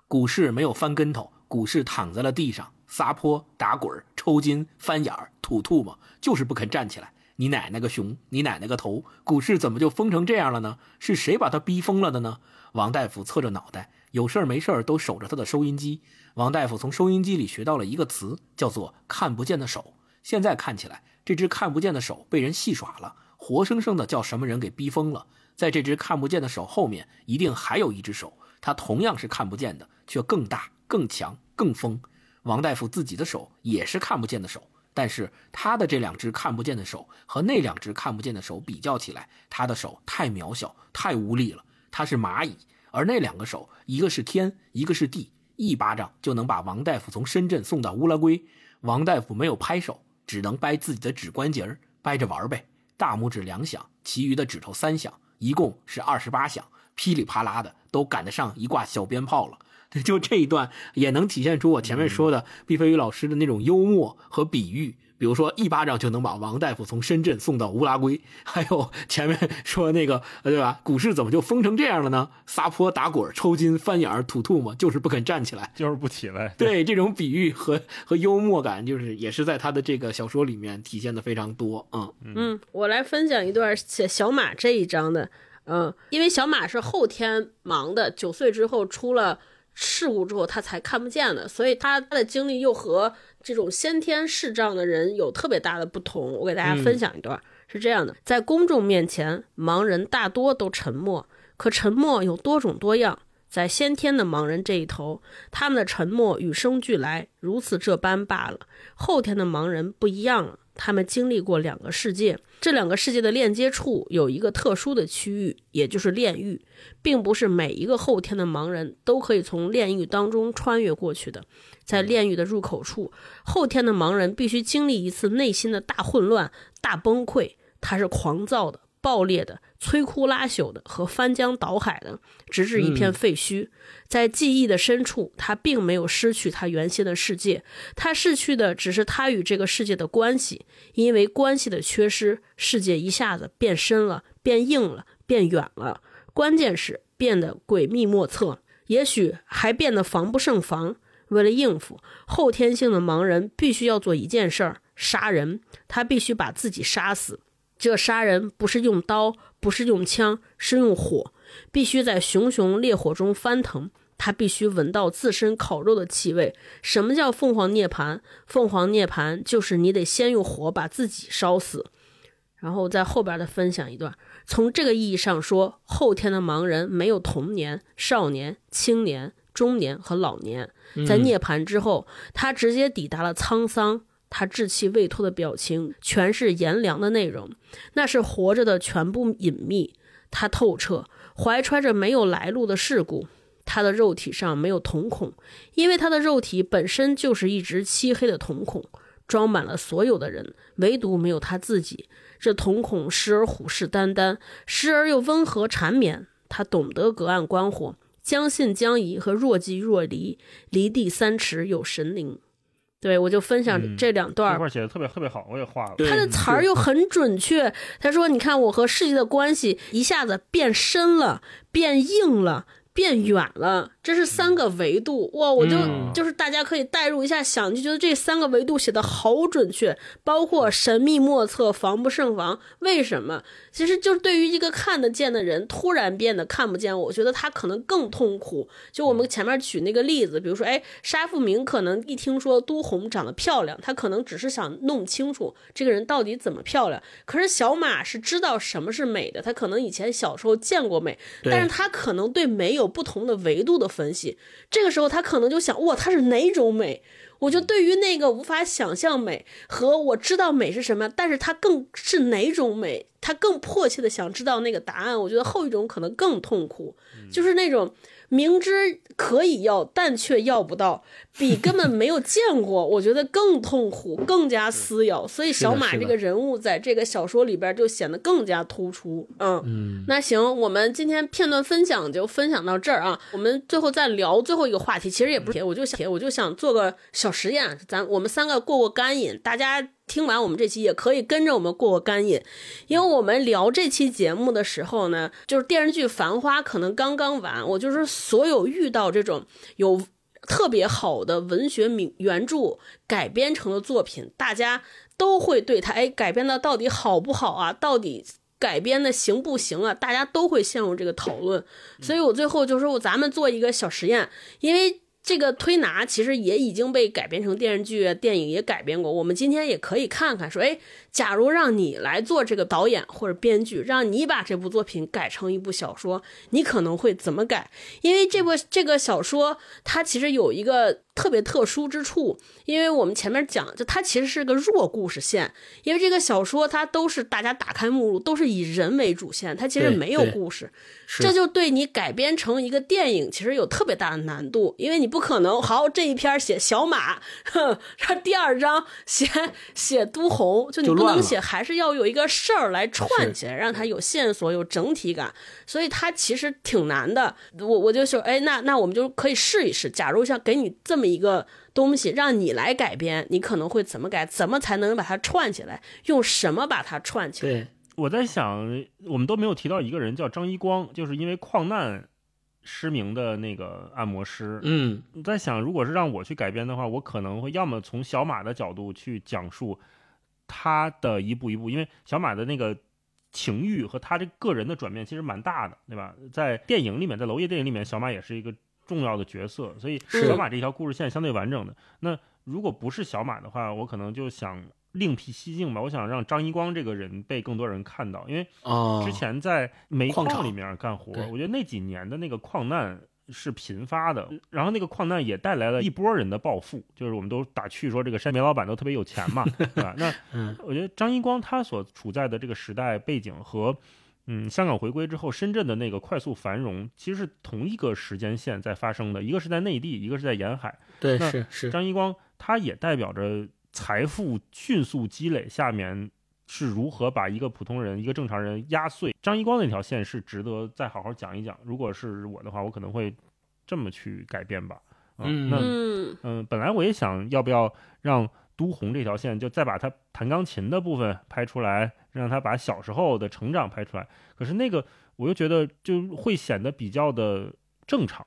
股市没有翻跟头，股市躺在了地上，撒泼打滚、抽筋、翻眼儿、吐唾沫，就是不肯站起来。你奶奶个熊！你奶奶个头！股市怎么就疯成这样了呢？是谁把他逼疯了的呢？”王大夫侧着脑袋，有事儿没事儿都守着他的收音机。王大夫从收音机里学到了一个词，叫做“看不见的手”。现在看起来，这只看不见的手被人戏耍了，活生生的叫什么人给逼疯了。在这只看不见的手后面，一定还有一只手，它同样是看不见的，却更大、更强、更疯。王大夫自己的手也是看不见的手，但是他的这两只看不见的手和那两只看不见的手比较起来，他的手太渺小、太无力了。他是蚂蚁，而那两个手，一个是天，一个是地，一巴掌就能把王大夫从深圳送到乌拉圭。王大夫没有拍手，只能掰自己的指关节儿掰着玩儿呗。大拇指两响，其余的指头三响，一共是二十八响，噼里啪啦的，都赶得上一挂小鞭炮了。就这一段，也能体现出我前面说的毕飞宇老师的那种幽默和比喻。比如说，一巴掌就能把王大夫从深圳送到乌拉圭，还有前面说那个，对吧？股市怎么就疯成这样了呢？撒泼打滚、抽筋、翻眼、吐吐沫，就是不肯站起来，就是不起来。对这种比喻和和幽默感，就是也是在他的这个小说里面体现的非常多。嗯嗯，我来分享一段写小马这一章的。嗯，因为小马是后天盲的，九岁之后出了事故之后他才看不见的，所以他他的经历又和。这种先天视障的人有特别大的不同，我给大家分享一段，是这样的：在公众面前，盲人大多都沉默，可沉默有多种多样。在先天的盲人这一头，他们的沉默与生俱来，如此这般罢了。后天的盲人不一样了。他们经历过两个世界，这两个世界的链接处有一个特殊的区域，也就是炼狱，并不是每一个后天的盲人都可以从炼狱当中穿越过去的。在炼狱的入口处，后天的盲人必须经历一次内心的大混乱、大崩溃，他是狂躁的。爆裂的、摧枯拉朽的和翻江倒海的，直至一片废墟。在记忆的深处，他并没有失去他原先的世界，他失去的只是他与这个世界的关系。因为关系的缺失，世界一下子变深了、变硬了、变远了，关键是变得诡秘莫测，也许还变得防不胜防。为了应付后天性的盲人，必须要做一件事儿：杀人。他必须把自己杀死。这杀人不是用刀，不是用枪，是用火。必须在熊熊烈火中翻腾。他必须闻到自身烤肉的气味。什么叫凤凰涅槃？凤凰涅槃就是你得先用火把自己烧死。然后在后边的分享一段。从这个意义上说，后天的盲人没有童年、少年、青年、中年和老年。在涅槃之后，他直接抵达了沧桑。他稚气未脱的表情，全是炎凉的内容。那是活着的全部隐秘。他透彻，怀揣着没有来路的事故。他的肉体上没有瞳孔，因为他的肉体本身就是一只漆黑的瞳孔，装满了所有的人，唯独没有他自己。这瞳孔时而虎视眈眈，时而又温和缠绵。他懂得隔岸观火，将信将疑和若即若离。离地三尺有神灵。对我就分享这两段，这块写的特别特别好，我也画了。他的词儿又很准确。他说：“你看我和世界的关系一下子变深了，变硬了。”变远了，这是三个维度哇！我就就是大家可以代入一下想，就觉得这三个维度写的好准确，包括神秘莫测、防不胜防。为什么？其实就是对于一个看得见的人突然变得看不见，我觉得他可能更痛苦。就我们前面举那个例子，比如说，哎，沙富明可能一听说都红长得漂亮，他可能只是想弄清楚这个人到底怎么漂亮。可是小马是知道什么是美的，他可能以前小时候见过美，但是他可能对美有不同的维度的分析。这个时候他可能就想，哇，他是哪种美？我就对于那个无法想象美和我知道美是什么，但是它更是哪种美，他更迫切的想知道那个答案。我觉得后一种可能更痛苦，就是那种。明知可以要，但却要不到，比 根本没有见过，我觉得更痛苦，更加撕咬。所以小马这个人物在这个小说里边就显得更加突出。嗯，那行，我们今天片段分享就分享到这儿啊。我们最后再聊最后一个话题，其实也不是，我就想，我就想做个小实验，咱我们三个过过干瘾，大家。听完我们这期也可以跟着我们过过干瘾，因为我们聊这期节目的时候呢，就是电视剧《繁花》可能刚刚完，我就是所有遇到这种有特别好的文学名原著改编成的作品，大家都会对它哎改编的到底好不好啊，到底改编的行不行啊，大家都会陷入这个讨论，所以我最后就说咱们做一个小实验，因为。这个推拿其实也已经被改编成电视剧、电影也改编过。我们今天也可以看看，说，哎，假如让你来做这个导演或者编剧，让你把这部作品改成一部小说，你可能会怎么改？因为这部这个小说它其实有一个。特别特殊之处，因为我们前面讲，就它其实是个弱故事线，因为这个小说它都是大家打开目录都是以人为主线，它其实没有故事，这就对你改编成一个电影其实有特别大的难度，因为你不可能好这一篇写小马，然后第二章写写都红，就你不能写，还是要有一个事儿来串起来，让它有线索有整体感，所以它其实挺难的。我我就说，哎，那那我们就可以试一试，假如像给你这么。一个东西让你来改编，你可能会怎么改？怎么才能把它串起来？用什么把它串起来？对，我在想，我们都没有提到一个人叫张一光，就是因为矿难失明的那个按摩师。嗯，在想，如果是让我去改编的话，我可能会要么从小马的角度去讲述他的一步一步，因为小马的那个情欲和他这个人的转变其实蛮大的，对吧？在电影里面，在娄烨电影里面，小马也是一个。重要的角色，所以小马这条故事线相对完整的。那如果不是小马的话，我可能就想另辟蹊径吧。我想让张一光这个人被更多人看到，因为之前在煤矿里面干活，我觉得那几年的那个矿难是频发的，然后那个矿难也带来了一波人的暴富，就是我们都打趣说这个山煤老板都特别有钱嘛，对吧？那我觉得张一光他所处在的这个时代背景和。嗯，香港回归之后，深圳的那个快速繁荣，其实是同一个时间线在发生的，一个是在内地，一个是在沿海。对，是是。张一光，他也代表着财富迅速积累下面是如何把一个普通人、一个正常人压碎。张一光那条线是值得再好好讲一讲。如果是我的话，我可能会这么去改变吧。嗯，那嗯，本来我也想要不要让都红这条线，就再把他弹钢琴的部分拍出来。让他把小时候的成长拍出来。可是那个我又觉得就会显得比较的正常。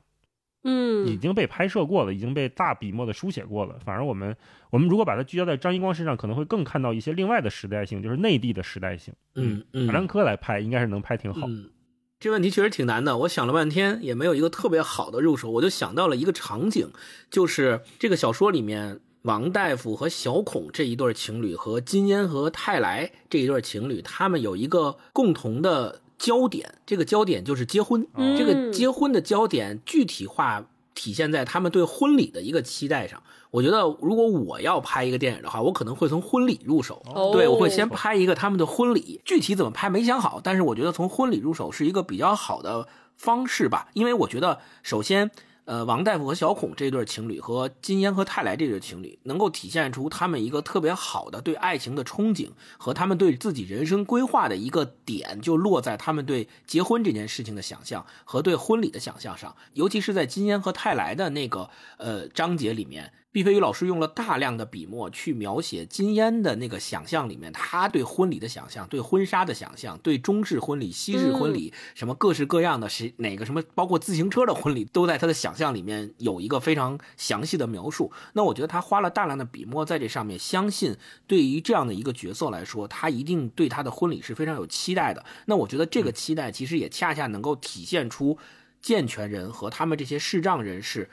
嗯，已经被拍摄过了，已经被大笔墨的书写过了。反而我们，我们如果把它聚焦在张一光身上，可能会更看到一些另外的时代性，就是内地的时代性。嗯嗯，法兰克来拍，应该是能拍挺好。嗯，这问题确实挺难的，我想了半天也没有一个特别好的入手。我就想到了一个场景，就是这个小说里面王大夫和小孔这一对情侣和金烟和泰来这一对情侣，他们有一个共同的。焦点，这个焦点就是结婚。这个结婚的焦点具体化体现在他们对婚礼的一个期待上。我觉得，如果我要拍一个电影的话，我可能会从婚礼入手。对，我会先拍一个他们的婚礼，具体怎么拍没想好，但是我觉得从婚礼入手是一个比较好的方式吧。因为我觉得，首先。呃，王大夫和小孔这对情侣和金烟和泰来这对情侣，能够体现出他们一个特别好的对爱情的憧憬和他们对自己人生规划的一个点，就落在他们对结婚这件事情的想象和对婚礼的想象上，尤其是在金烟和泰来的那个呃章节里面。毕飞宇老师用了大量的笔墨去描写金烟的那个想象里面，他对婚礼的想象，对婚纱的想象，对中式婚礼、西式婚礼，什么各式各样的，谁哪个什么，包括自行车的婚礼，都在他的想象里面有一个非常详细的描述。那我觉得他花了大量的笔墨在这上面，相信对于这样的一个角色来说，他一定对他的婚礼是非常有期待的。那我觉得这个期待其实也恰恰能够体现出健全人和他们这些视障人士。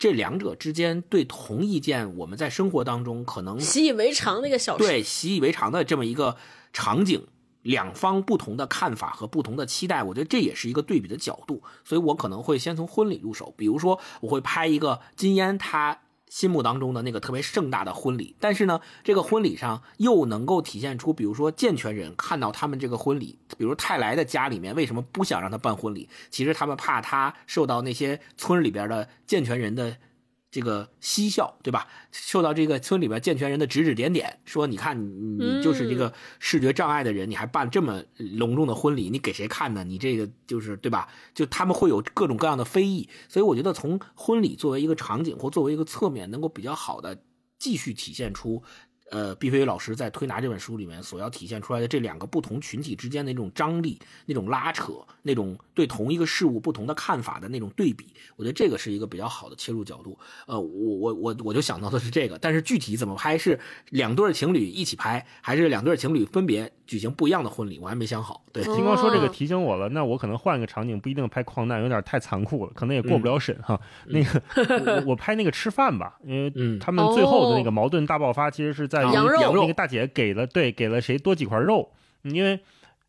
这两者之间对同一件我们在生活当中可能习以为常那个小事，对习以为常的这么一个场景，两方不同的看法和不同的期待，我觉得这也是一个对比的角度。所以我可能会先从婚礼入手，比如说我会拍一个金烟他。心目当中的那个特别盛大的婚礼，但是呢，这个婚礼上又能够体现出，比如说健全人看到他们这个婚礼，比如泰来的家里面为什么不想让他办婚礼？其实他们怕他受到那些村里边的健全人的。这个嬉笑，对吧？受到这个村里边健全人的指指点点，说你看你你就是这个视觉障碍的人，你还办这么隆重的婚礼，你给谁看呢？你这个就是对吧？就他们会有各种各样的非议，所以我觉得从婚礼作为一个场景或作为一个侧面，能够比较好的继续体现出。呃，毕飞宇老师在推拿这本书里面所要体现出来的这两个不同群体之间的那种张力、那种拉扯、那种对同一个事物不同的看法的那种对比，我觉得这个是一个比较好的切入角度。呃，我我我我就想到的是这个，但是具体怎么拍，是两对情侣一起拍，还是两对情侣分别举行不一样的婚礼，我还没想好。对，金光说这个提醒我了，那我可能换个场景，不一定拍矿难，有点太残酷了，可能也过不了审哈。那个 我我拍那个吃饭吧，因为他们最后的那个矛盾大爆发，其实是在。羊肉，那个大姐给了对，给了谁多几块肉？因为，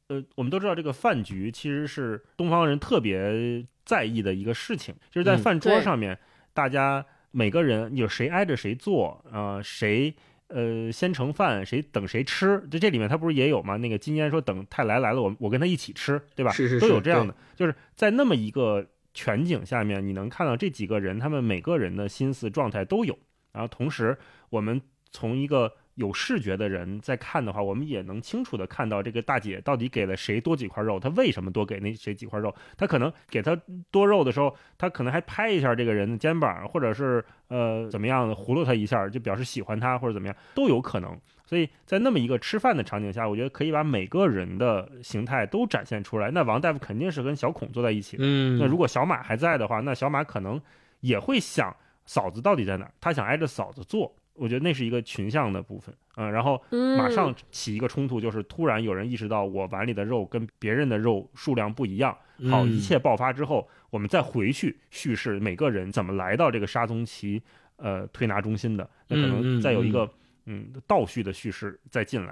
呃，我们都知道这个饭局其实是东方人特别在意的一个事情，就是在饭桌上面，大家每个人有谁挨着谁坐呃？谁呃先盛饭，谁等谁吃？就这里面他不是也有吗？那个金烟说等太来来了，我我跟他一起吃，对吧？是是都有这样的，就是在那么一个全景下面，你能看到这几个人他们每个人的心思状态都有，然后同时我们从一个。有视觉的人在看的话，我们也能清楚的看到这个大姐到底给了谁多几块肉，她为什么多给那谁几块肉？她可能给她多肉的时候，她可能还拍一下这个人的肩膀，或者是呃怎么样的糊弄他一下，就表示喜欢他或者怎么样都有可能。所以在那么一个吃饭的场景下，我觉得可以把每个人的形态都展现出来。那王大夫肯定是跟小孔坐在一起，嗯，那如果小马还在的话，那小马可能也会想嫂子到底在哪，他想挨着嫂子坐。我觉得那是一个群像的部分，嗯，然后马上起一个冲突，就是突然有人意识到我碗里的肉跟别人的肉数量不一样。好，一切爆发之后，我们再回去叙事每个人怎么来到这个沙宗奇呃推拿中心的，那可能再有一个嗯倒叙的叙事再进来，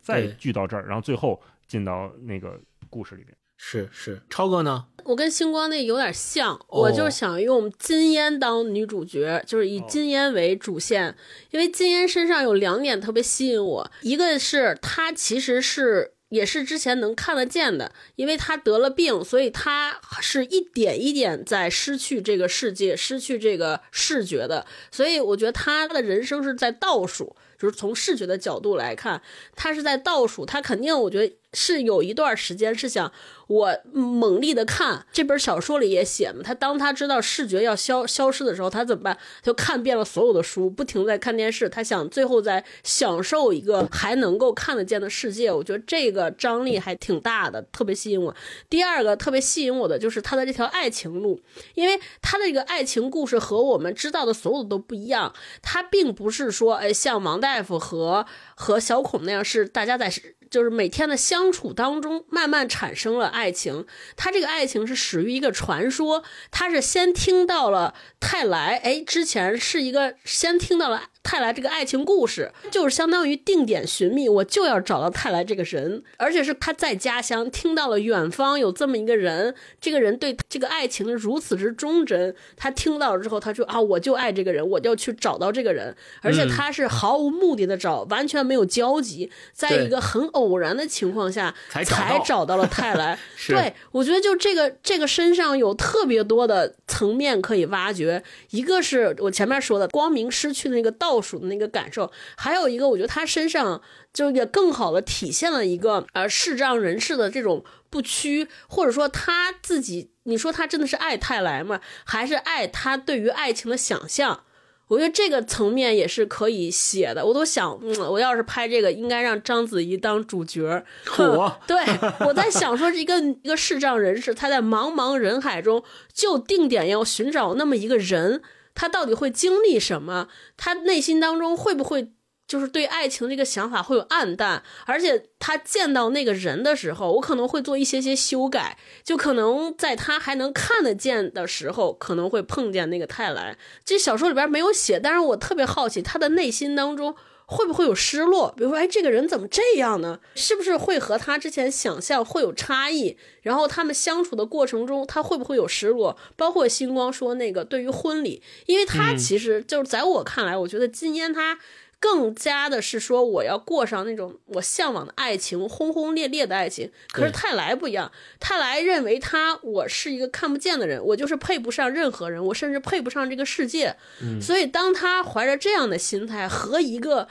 再聚到这儿，然后最后进到那个故事里面。是是，超哥呢？我跟星光那有点像，我就是想用金烟当女主角，就是以金烟为主线，因为金烟身上有两点特别吸引我，一个是她其实是也是之前能看得见的，因为她得了病，所以她是一点一点在失去这个世界，失去这个视觉的，所以我觉得她的人生是在倒数。就是从视觉的角度来看，他是在倒数，他肯定我觉得是有一段时间是想我猛力的看这本小说里也写嘛，他当他知道视觉要消消失的时候，他怎么办？就看遍了所有的书，不停在看电视。他想最后再享受一个还能够看得见的世界。我觉得这个张力还挺大的，特别吸引我。第二个特别吸引我的就是他的这条爱情路，因为他的这个爱情故事和我们知道的所有的都不一样。他并不是说，哎，像王大夫和和小孔那样，是大家在。就是每天的相处当中，慢慢产生了爱情。他这个爱情是始于一个传说，他是先听到了泰来，哎，之前是一个先听到了。泰来这个爱情故事，就是相当于定点寻觅，我就要找到泰来这个人，而且是他在家乡听到了远方有这么一个人，这个人对这个爱情如此之忠贞，他听到了之后，他说啊，我就爱这个人，我就要去找到这个人，而且他是毫无目的的找，完全没有交集，在一个很偶然的情况下才找到了泰来。对我觉得就这个这个身上有特别多的层面可以挖掘，一个是我前面说的光明失去的那个道。倒数的那个感受，还有一个，我觉得他身上就也更好的体现了一个呃视障人士的这种不屈，或者说他自己，你说他真的是爱泰来吗？还是爱他对于爱情的想象？我觉得这个层面也是可以写的。我都想，嗯，我要是拍这个，应该让章子怡当主角。我，对，我在想说，一个一个视障人士，他在茫茫人海中就定点要寻找那么一个人。他到底会经历什么？他内心当中会不会就是对爱情这个想法会有暗淡？而且他见到那个人的时候，我可能会做一些些修改，就可能在他还能看得见的时候，可能会碰见那个泰来。这小说里边没有写，但是我特别好奇他的内心当中。会不会有失落？比如说，哎，这个人怎么这样呢？是不是会和他之前想象会有差异？然后他们相处的过程中，他会不会有失落？包括星光说那个对于婚礼，因为他其实就是在我看来，我觉得金烟他。更加的是说，我要过上那种我向往的爱情，轰轰烈烈的爱情。可是泰来不一样，泰来认为他我是一个看不见的人，我就是配不上任何人，我甚至配不上这个世界。所以当他怀着这样的心态和一个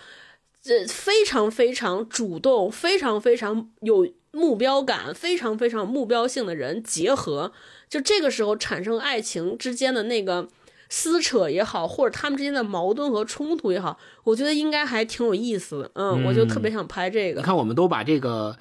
这非常非常主动、非常非常有目标感、非常非常目标性的人结合，就这个时候产生爱情之间的那个。撕扯也好，或者他们之间的矛盾和冲突也好，我觉得应该还挺有意思的。嗯，我就特别想拍这个。你看，我们都把这个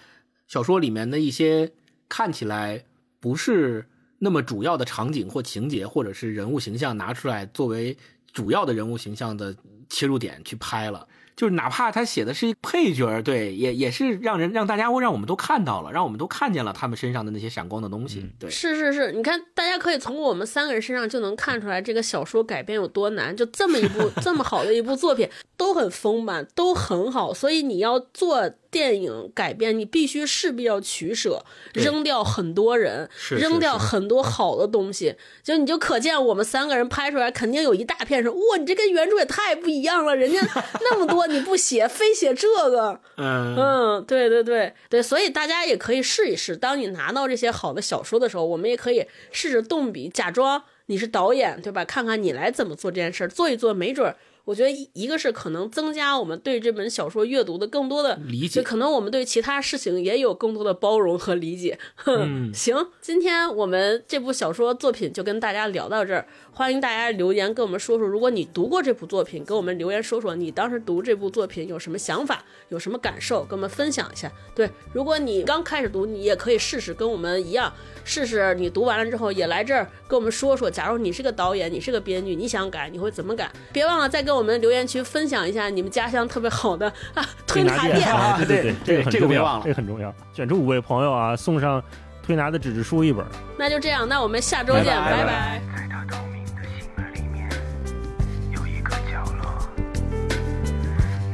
小说里面的一些看起来不是那么主要的场景或情节，或者是人物形象拿出来作为主要的人物形象的切入点去拍了。就是哪怕他写的是一配角，对，也也是让人让大家会让我们都看到了，让我们都看见了他们身上的那些闪光的东西。对，是是是，你看，大家可以从我们三个人身上就能看出来这个小说改编有多难。就这么一部 这么好的一部作品，都很丰满，都很好，所以你要做。电影改编，你必须势必要取舍，扔掉很多人，扔掉很多好的东西，就你就可见我们三个人拍出来，肯定有一大片是哇，你这跟原著也太不一样了，人家 那么多你不写，非写这个，嗯。嗯，对对对。对，所以大家也可以试一试，当你拿到这些好的小说的时候，我们也可以试着动笔，假装你是导演，对吧？看看你来怎么做这件事儿，做一做，没准。我觉得一个是可能增加我们对这本小说阅读的更多的理解，可能我们对其他事情也有更多的包容和理解。行，今天我们这部小说作品就跟大家聊到这儿。欢迎大家留言跟我们说说，如果你读过这部作品，给我们留言说说你当时读这部作品有什么想法，有什么感受，跟我们分享一下。对，如果你刚开始读，你也可以试试跟我们一样，试试你读完了之后也来这儿跟我们说说。假如你是个导演，你是个编剧，你想改，你会怎么改？别忘了再跟我们留言区分享一下你们家乡特别好的啊推拿店。对对对，这个别忘了，这个很重要。选出五位朋友啊，送上推拿的纸质书一本。那就这样，那我们下周见，拜拜。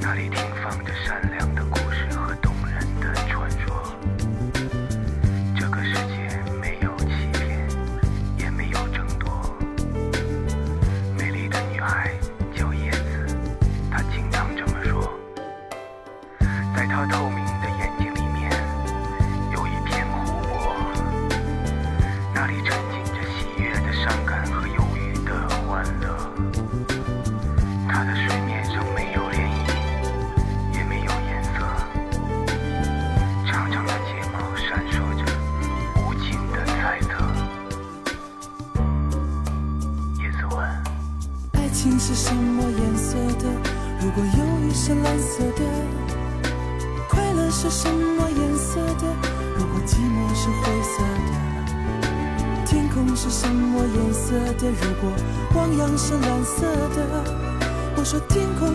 那里停放着善良的故事和动人的传说。这个世界没有欺骗，也没有争夺。美丽的女孩叫叶子，她经常这么说。在她透是蓝色的，快乐是什么颜色的？如果寂寞是灰色的，天空是什么颜色的？如果汪洋是蓝色的，我说天空